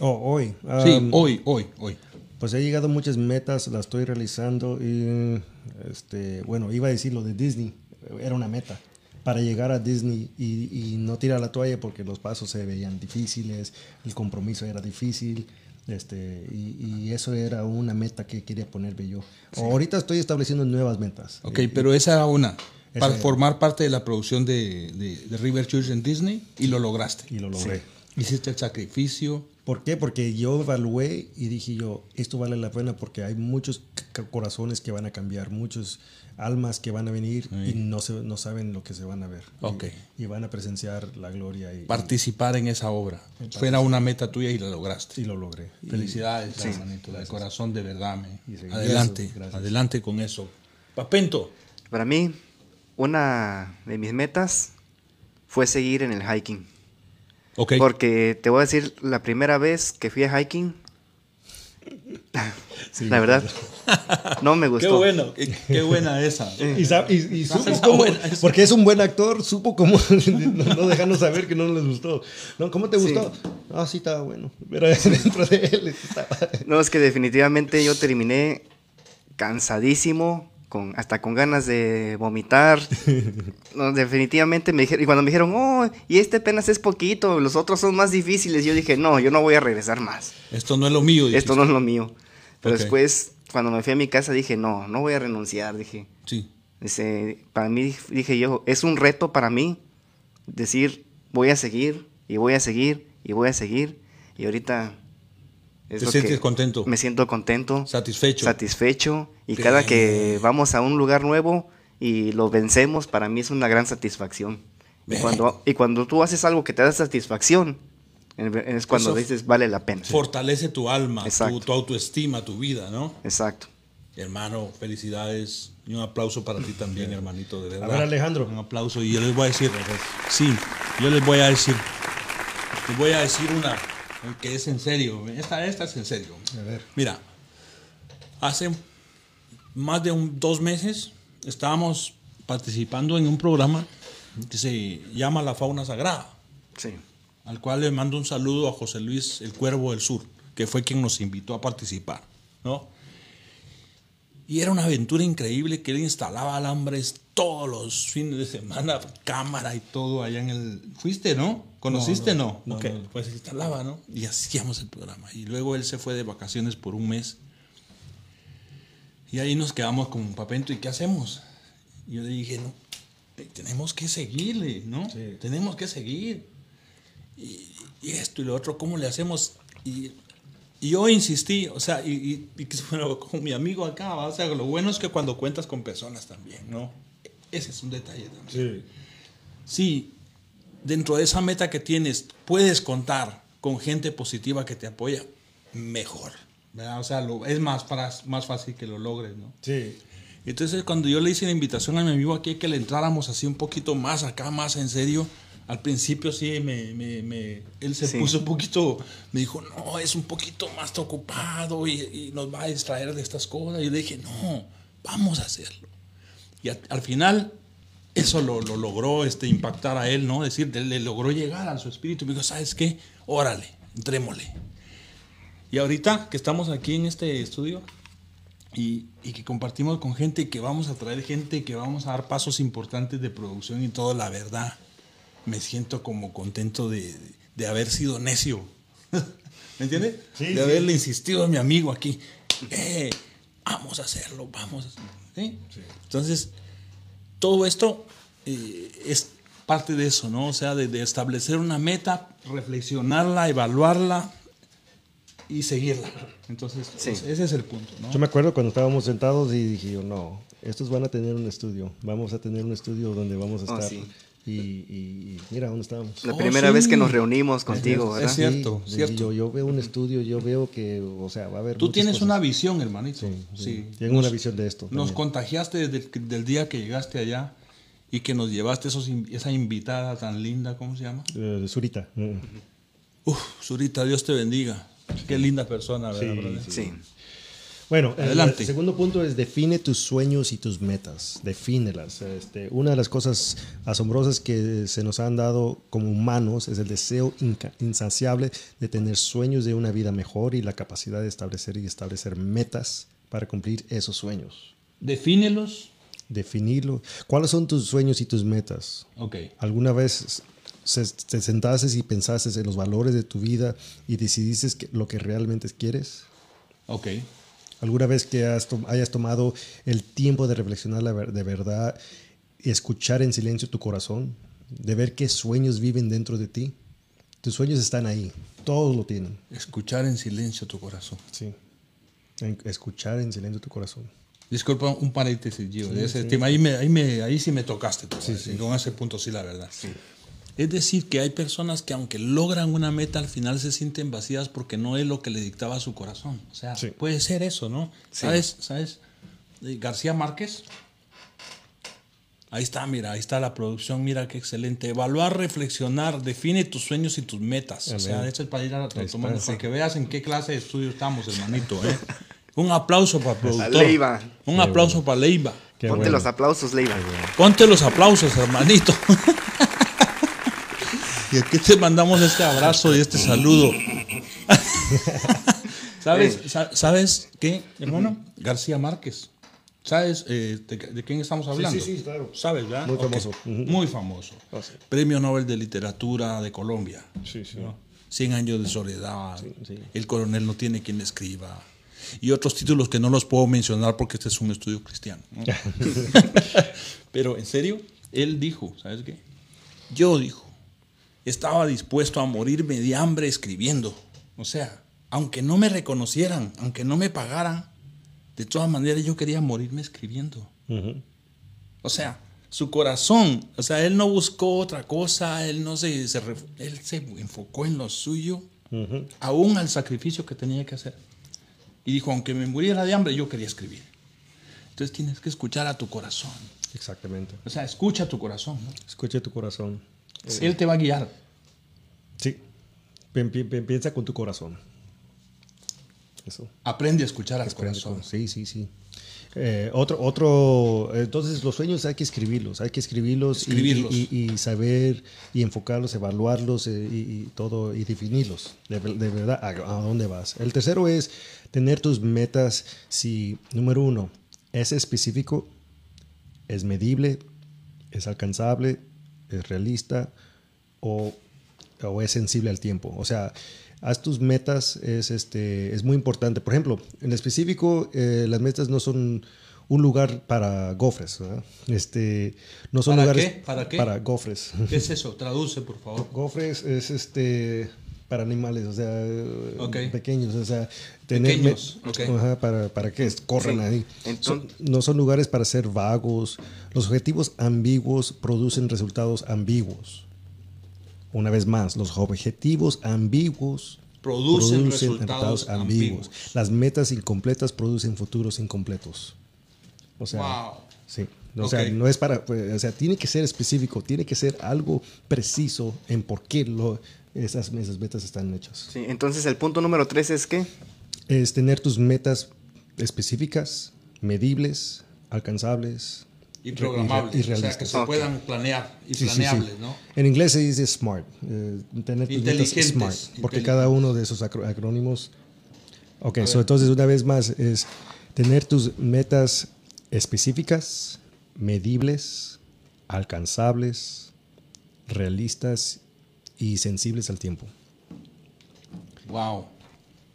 Oh, hoy. Sí, um, hoy, hoy, hoy. Pues he llegado a muchas metas, las estoy realizando y este, bueno, iba a decir lo de Disney, era una meta. para llegar a Disney y, y no tirar la toalla porque los pasos se veían difíciles, el compromiso era difícil. Este, y, y eso era una meta que quería ponerme yo. Ahorita estoy estableciendo nuevas metas. Ok, pero esa era una. Esa Para formar parte de la producción de, de- de River Church en Disney y lo lograste. Y lo logré. Hiciste el sacrificio. ¿Por qué? Porque yo evalué y dije yo, esto vale la pena porque hay muchos corazones que van a cambiar, muchos almas que van a venir y no, se, no saben lo que se van a ver. Ok. Y, y van a presenciar la gloria y, Participar en esa obra. Fuera una meta tuya y la lograste. y lo logré. Felicidades, hermanito, de corazón, de verdad. me. Y sí, Adelante, gracias. adelante con eso. Papento. Para mí, una de mis metas fue seguir en el hiking. Ok. Porque te voy a decir, la primera vez que fui a hiking, Sí, la verdad, no me Qué gustó. bueno, qué, qué buena esa. Y, y- y supo Esa cómo- buena, esa. porque es un buen actor, supo cómo no, no dejarnos saber que no les gustó. ¿No? ¿Cómo te Sí. gustó? Ah, sí, estaba bueno. Pero dentro de él estaba... No, es que definitivamente yo terminé cansadísimo, con, hasta con ganas de vomitar. No, definitivamente me dijeron, y cuando me dijeron, oh, y este apenas es poquito, los otros son más difíciles, yo dije, no, yo no voy a regresar más. Esto no es lo mío. Esto no es lo mío. Pero después, cuando me fui a mi casa, dije, no, no voy a renunciar, dije. Sí. Dice, para mí, dije yo, es un reto para mí decir, voy a seguir, y voy a seguir, y voy a seguir, y ahorita... es ¿Te lo sientes que- contento? Me siento contento. Satisfecho. Satisfecho. Y Bien. cada que vamos a un lugar nuevo y lo vencemos, para mí es una gran satisfacción. Y cuando, y cuando tú haces algo que te da satisfacción, es cuando Eso dices, vale la pena. Fortalece tu alma, tu, autoestima, tu vida, ¿no? Exacto. Hermano, felicidades y un aplauso para ti también, hermanito, de verdad. ver, Alejandro. Un aplauso y yo les voy a decir, sí, yo les voy a decir, les voy a decir una que es en serio, esta, esta es en serio. A ver. Mira, hace más de un- dos meses estábamos participando en un programa que se llama La Fauna Sagrada Sí. al cual le mando un saludo a José Luis el Cuervo del Sur, que fue quien nos invitó a participar, ¿no? Y era una aventura increíble que él instalaba alambres todos los fines de semana, cámara y todo allá en el... ¿Fuiste, no? ¿Conociste, no? no, Ok, no. Pues instalaba, ¿no? Y hacíamos el programa. Y luego él se fue de vacaciones por un mes. Y ahí nos quedamos con Papento, ¿y qué hacemos? Y yo le dije, no, eh, tenemos que seguirle, ¿no? Sí. Tenemos que seguir y esto y lo otro, ¿cómo le hacemos? Y, y yo insistí, o sea, y, y- y bueno, con mi amigo acá, ¿va? o sea, lo bueno es que cuando cuentas con personas también, ¿no? Ese es un detalle también. Sí, dentro de esa meta que tienes, puedes contar con gente positiva que te apoya, mejor. ¿verdad? O sea, lo- es más, para, más fácil que lo logres, ¿no? Sí. Entonces, cuando yo le hice la invitación a mi amigo aquí que le entráramos así un poquito más acá, más en serio, al principio sí, me, me- me- él se Sí. puso un poquito, me dijo, no, es un poquito más ocupado y, y nos va a distraer de estas cosas. Y yo le dije, no, vamos a hacerlo. Y a- al final, eso lo, lo logró este, impactar a él, ¿no? Decir, le, le logró llegar a su espíritu. Me dijo, ¿sabes qué? Órale, entrémosle. Y ahorita que estamos aquí en este estudio, y, y que compartimos con gente, que vamos a traer gente, que vamos a dar pasos importantes de producción y todo, la verdad, me siento como contento de, de haber sido necio. ¿Me entiendes? Sí, de sí. haberle insistido a mi amigo aquí. Eh, vamos a hacerlo, vamos a hacerlo. ¿sí? Entonces, todo esto eh, es parte de eso, ¿no? O sea, de, de establecer una meta, reflexionarla, evaluarla y seguirla. Entonces, Sí. ese es el punto, ¿no? Yo me acuerdo cuando estábamos sentados y dije yo, no, estos van a tener un estudio. Vamos a tener un estudio donde vamos a Oh, estar. sí. Y, y- y mira dónde estamos. La Oh, primera sí. vez que nos reunimos contigo, Es ¿verdad? cierto, Sí, cierto. Yo, yo veo un estudio, yo veo que, o sea, va a haber. Tú tienes cosas. una visión, hermanito. Sí, sí. Sí. Tengo Nos- una visión de esto. Nos también. contagiaste desde el, del día que llegaste allá y que nos llevaste esos, esa invitada tan linda, ¿cómo se llama? Eh, Zurita. Uf, Zurita, Dios te bendiga. Qué linda persona, ¿verdad? Sí, brother? Sí. Bueno, el- Adelante. el segundo punto es define tus sueños y tus metas. Defínelas. Este, una de las cosas asombrosas que se nos han dado como humanos es el deseo insaciable de tener sueños de una vida mejor y la capacidad de establecer y establecer metas para cumplir esos sueños. Defínelos definirlo. ¿Cuáles son tus sueños y tus metas? Ok. ¿Alguna vez se- te sentaste y pensaste en los valores de tu vida y decidiste que- lo que realmente quieres? Ok. ¿Alguna vez que has hayas tomado el tiempo de reflexionar la ver- de verdad y escuchar en silencio tu corazón? De ver qué sueños viven dentro de ti. Tus sueños están ahí. Todos lo tienen. Escuchar en silencio tu corazón. Sí. En- Escuchar en silencio tu corazón. Disculpa un paréntesis, Gio. de ese tema. Ahí, me, ahí, me- ahí sí me tocaste. tú, Sí, sí. Con ese punto sí, la verdad. Es decir, que hay personas que aunque logran una meta, al final se sienten vacías porque no es lo que le dictaba su corazón. O sea, Sí. puede ser eso, ¿no? ¿Sabes? ¿Sabes? Eh, García Márquez. Ahí está, mira, ahí está la producción, mira qué excelente. Evaluar, reflexionar, define tus sueños y tus metas. O sea, eso es para ir a sí. para que veas en qué clase de estudio estamos, hermanito. ¿eh? Un aplauso para el productor. Leiva. Un aplauso para Leiva. Qué Ponte bueno. los aplausos, Leiva. Ponte los aplausos, hermanito. y aquí te mandamos este abrazo y este saludo. ¿Sabes, sa- ¿Sabes qué, hermano? García Márquez. ¿Sabes eh, de, de quién estamos hablando? sí, claro. ¿Sabes, verdad? Muy famoso. Muy famoso. Ah, sí. Premio Nobel de Literatura de Colombia. Sí, sí. ¿no? Cien años de soledad. sí. El coronel no tiene quien escriba. Y otros títulos que no los puedo mencionar porque este es un estudio cristiano. ¿no? Pero en serio, él dijo, ¿sabes qué? Yo dijo, estaba dispuesto a morirme de hambre escribiendo. O sea, aunque no me reconocieran, aunque no me pagaran, de todas maneras yo quería morirme escribiendo. O sea, su corazón, o sea, él no buscó otra cosa, él no se, él se enfocó en lo suyo, Ujú. aún al sacrificio que tenía que hacer. Y dijo, aunque me muriera de hambre, yo quería escribir. Entonces tienes que escuchar a tu corazón. Exactamente. O sea, escucha tu corazón. ¿no? Escucha tu corazón. Él te va a guiar. Sí. Pi- pi- pi- Piensa con tu corazón. Eso. Aprende a escuchar al corazón. con- Sí, sí, sí. Eh, otro, otro, entonces los sueños hay que escribirlos, hay que escribirlos, y- Escribirlos. Y, y- y saber y enfocarlos, evaluarlos eh, y, y todo y definirlos de verdad a, a dónde vas. El tercero es tener tus metas. Si número uno es específico, es medible, es alcanzable, es realista o, o es sensible al tiempo. O sea, haz tus metas, es, este, es muy importante. Por ejemplo, en específico, eh, las metas no son un lugar para gofres. ¿verdad? Este, no son ¿Para lugares qué? ¿Para qué? para gofres. ¿Qué es eso? Traduce, por favor. Gofres es este para animales, o sea, pequeños, o sea, tener Pequeños, ok. Ajá, para, para que corran Sí. ahí. Entonces- no son lugares para ser vagos. Los objetivos ambiguos producen resultados ambiguos. Una vez más, los objetivos ambiguos Producen resultados ambiguos. Las metas incompletas producen futuros incompletos. O sea, Wow. sí. O sea, no es para, o sea, tiene que ser específico, tiene que ser algo preciso en por qué lo, esas, esas metas están hechas. Sí, entonces el punto número tres es que Es tener tus metas específicas, medibles, alcanzables Y programables. y o sea, que realistas. se Ok. puedan planear y Sí, sí, sí. planeables, ¿no? En inglés se dice smart, eh, tener tus metas Inteligentes, smart, porque cada uno de esos acro- acrónimos. Ok, so, entonces una vez más es tener tus metas específicas, medibles, alcanzables, realistas y sensibles al tiempo. Wow.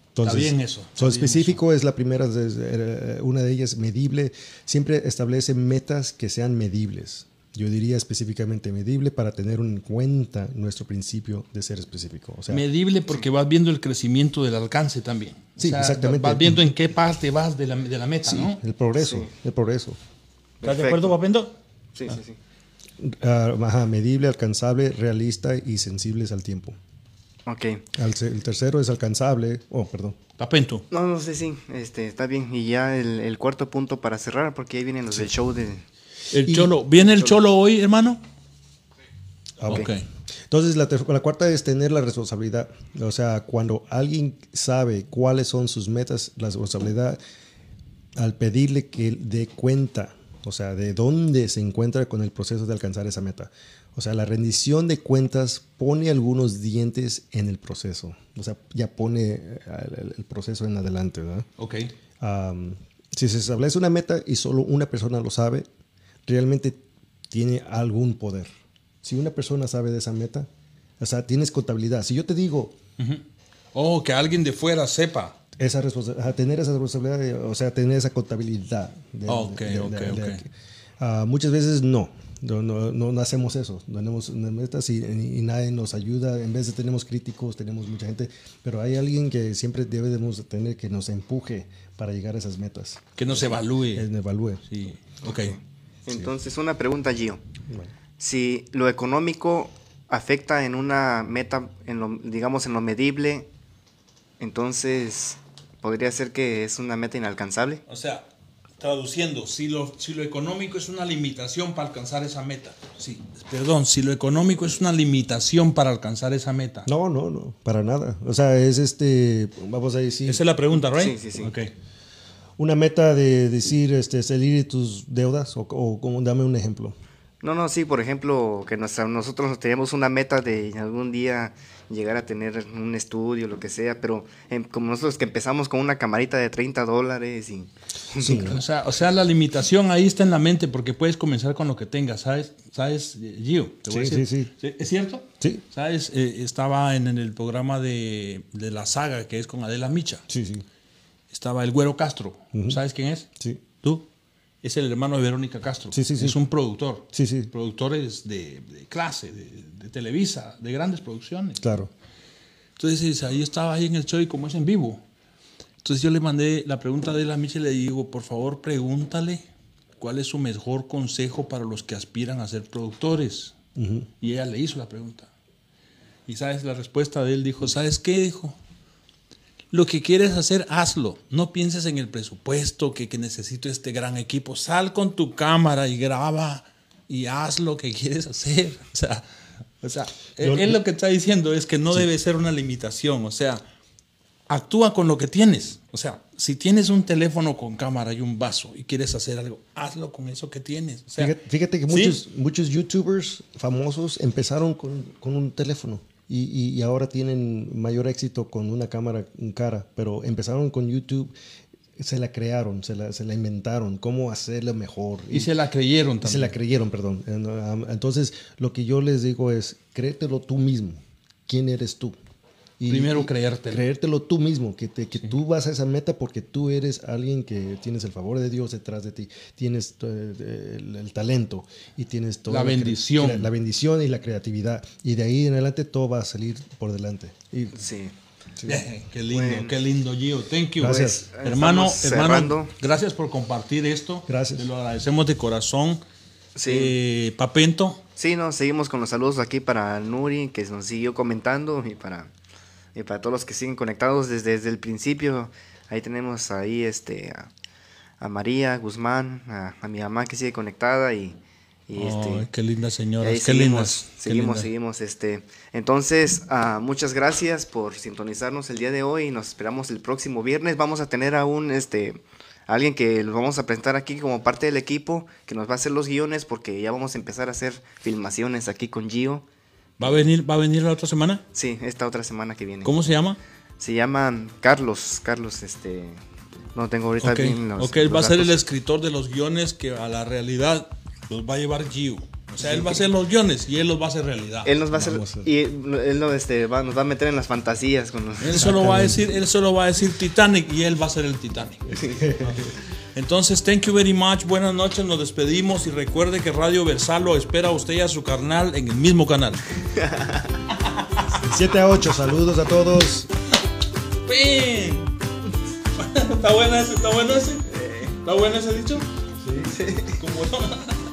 Entonces, bien eso, está so, bien específico es la primera, eh, una de ellas medible. Siempre establece metas que sean medibles. Yo diría específicamente medible para tener en cuenta nuestro principio de ser específico. O sea, Medible porque vas viendo el crecimiento del alcance también. O Sí, sea, exactamente. Vas viendo en qué parte vas de la, de la meta, sí, ¿no? el progreso, el progreso. ¿Estás de acuerdo, Papendo? sí, sí, sí. Ah, ajá, medible, alcanzable, realista y sensibles al tiempo. Ok. Al el tercero es alcanzable. Oh, perdón. Papento. No, no sé, sí, este, está bien. Y ya el, el cuarto punto para cerrar, porque ahí vienen los del show de... El Y- cholo. ¿Viene el cholo hoy, hermano? Ah, ok. Entonces, la, la cuarta es tener la responsabilidad. O sea, cuando alguien sabe cuáles son sus metas, la responsabilidad, al pedirle que dé cuenta, o sea, de dónde se encuentra con el proceso de alcanzar esa meta. O sea, la rendición de cuentas pone algunos dientes en el proceso. O sea, ya pone eh, el, proceso en adelante, ¿verdad? Ok. Si se establece una meta y solo una persona lo sabe, realmente tiene algún poder. Si una persona sabe de esa meta, o sea, tienes contabilidad. Si yo te digo, Oh, que alguien de fuera sepa. Esa tener esa responsabilidad, de- o sea, tener esa contabilidad. de- Ok, de- de- ok, de- de- ok. Ah, muchas veces no. No, no, hacemos eso, no tenemos metas y, y nadie nos ayuda. En vez de tenemos críticos, tenemos mucha gente, pero hay alguien que siempre debemos de tener que nos empuje para llegar a esas metas, Que nos evalúe. que nos evalúe. Sí, ok. Entonces, una pregunta, Gio. Bueno. Si lo económico afecta en una meta, en lo, digamos en lo medible, entonces podría ser que es una meta inalcanzable. O sea, traduciendo, si lo, si lo económico es una limitación para alcanzar esa meta. Sí, perdón, si lo económico es una limitación para alcanzar esa meta. No, no, no, para nada. O sea, es este, vamos a decir, Esa es la pregunta, ¿right? Sí, sí, sí. Ok. una meta de decir, este, salir de tus deudas o, o como, dame un ejemplo. No, no, sí, por ejemplo, que nuestra, nosotros tenemos una meta de algún día llegar a tener un estudio, lo que sea, pero em, como nosotros que empezamos con una camarita de 30 dólares y... Sí, O sea, o sea, la limitación ahí está en la mente porque puedes comenzar con lo que tengas, ¿sabes? ¿Sabes, Gio? Te voy a Sí, decir. sí, ¿Es cierto? Sí. ¿Sabes? Eh, estaba en, en el programa de, de la saga que es con Adela Micha. sí, sí, Estaba el Güero Castro. ¿Sabes quién es? sí. ¿Tú? Es el hermano de Verónica Castro. Sí, sí, sí. Es un productor. Sí, sí. Productores de, de clase, de, de Televisa, de grandes producciones. Claro. Entonces ahí estaba ahí en el show y como es en vivo. Entonces yo le mandé la pregunta de la Micha y le digo, por favor pregúntale cuál es su mejor consejo para los que aspiran a ser productores. Y ella le hizo la pregunta. Y sabes la respuesta de él dijo, ¿sabes qué? Dijo, lo que quieres hacer, hazlo. No pienses en el presupuesto, que, que necesito este gran equipo. Sal con tu cámara y graba y haz lo que quieres hacer. O sea, o sea Yo- él, lo que está diciendo es que no debe ser una limitación. O sea, actúa con lo que tienes. O sea, si tienes un teléfono con cámara y un vaso y quieres hacer algo, hazlo con eso que tienes. O sea, Fíjate, fíjate que ¿sí? muchos, muchos youtubers famosos empezaron con, con un teléfono y, y- y ahora tienen mayor éxito con una cámara en cara, pero empezaron con YouTube, se la crearon, se la, se la inventaron, cómo hacerlo mejor. Y se la creyeron y también. se la creyeron, perdón. Entonces, lo que yo les digo es, créetelo tú mismo. ¿Quién eres tú? Y- Primero creértelo. Creértelo tú mismo, que, te- que tú vas a esa meta porque tú eres alguien que tienes el favor de Dios detrás de ti, tienes eh, el, el talento y tienes toda La bendición. La, la bendición y la creatividad. Y de ahí en adelante todo va a salir por delante. Y Sí. Qué lindo, Bueno. qué lindo, Gio. Thank you. Gracias. Pues, hermano, hermano, cerrando. gracias por compartir esto. Gracias. Te lo agradecemos de corazón. Sí. Eh, Papento, Sí, no, seguimos con los saludos aquí para Nuri, que nos siguió comentando, y para, y para todos los que siguen conectados desde, desde el principio. Ahí tenemos ahí este a, a María Guzmán, a, a mi mamá que sigue conectada y, y, este, qué señoras, ahí qué seguimos, lindas. seguimos, seguimos, este. Entonces, ah, muchas gracias por sintonizarnos el día de hoy. Nos esperamos el próximo viernes. Vamos a tener a un este alguien que lo vamos a presentar aquí como parte del equipo, que nos va a hacer los guiones, porque ya vamos a empezar a hacer filmaciones aquí con Gio. ¿Va a venir, va a venir la otra semana? Sí, esta otra semana que viene. ¿Cómo se llama? Se llama Carlos, Carlos, este, no tengo ahorita Ok, bien los, ok, él va a ser el escritor de los guiones que a la realidad los va a llevar Gio. O sea, él va a hacer los guiones y él los va a hacer realidad. Él nos va a hacer, Vamos y él no, este, va- nos va a meter en las fantasías con los- Él solo va a decir, él solo va a decir Titanic y él va a ser el Titanic. Entonces, thank you very much. Buenas noches, nos despedimos y recuerde que Radio Versal lo espera a usted y a su carnal en el mismo canal. 7 a 8, saludos a todos. ¿Está bueno ese? ¿Está bueno ese? ¿Está bueno ese dicho? Sí. ¿Cómo no?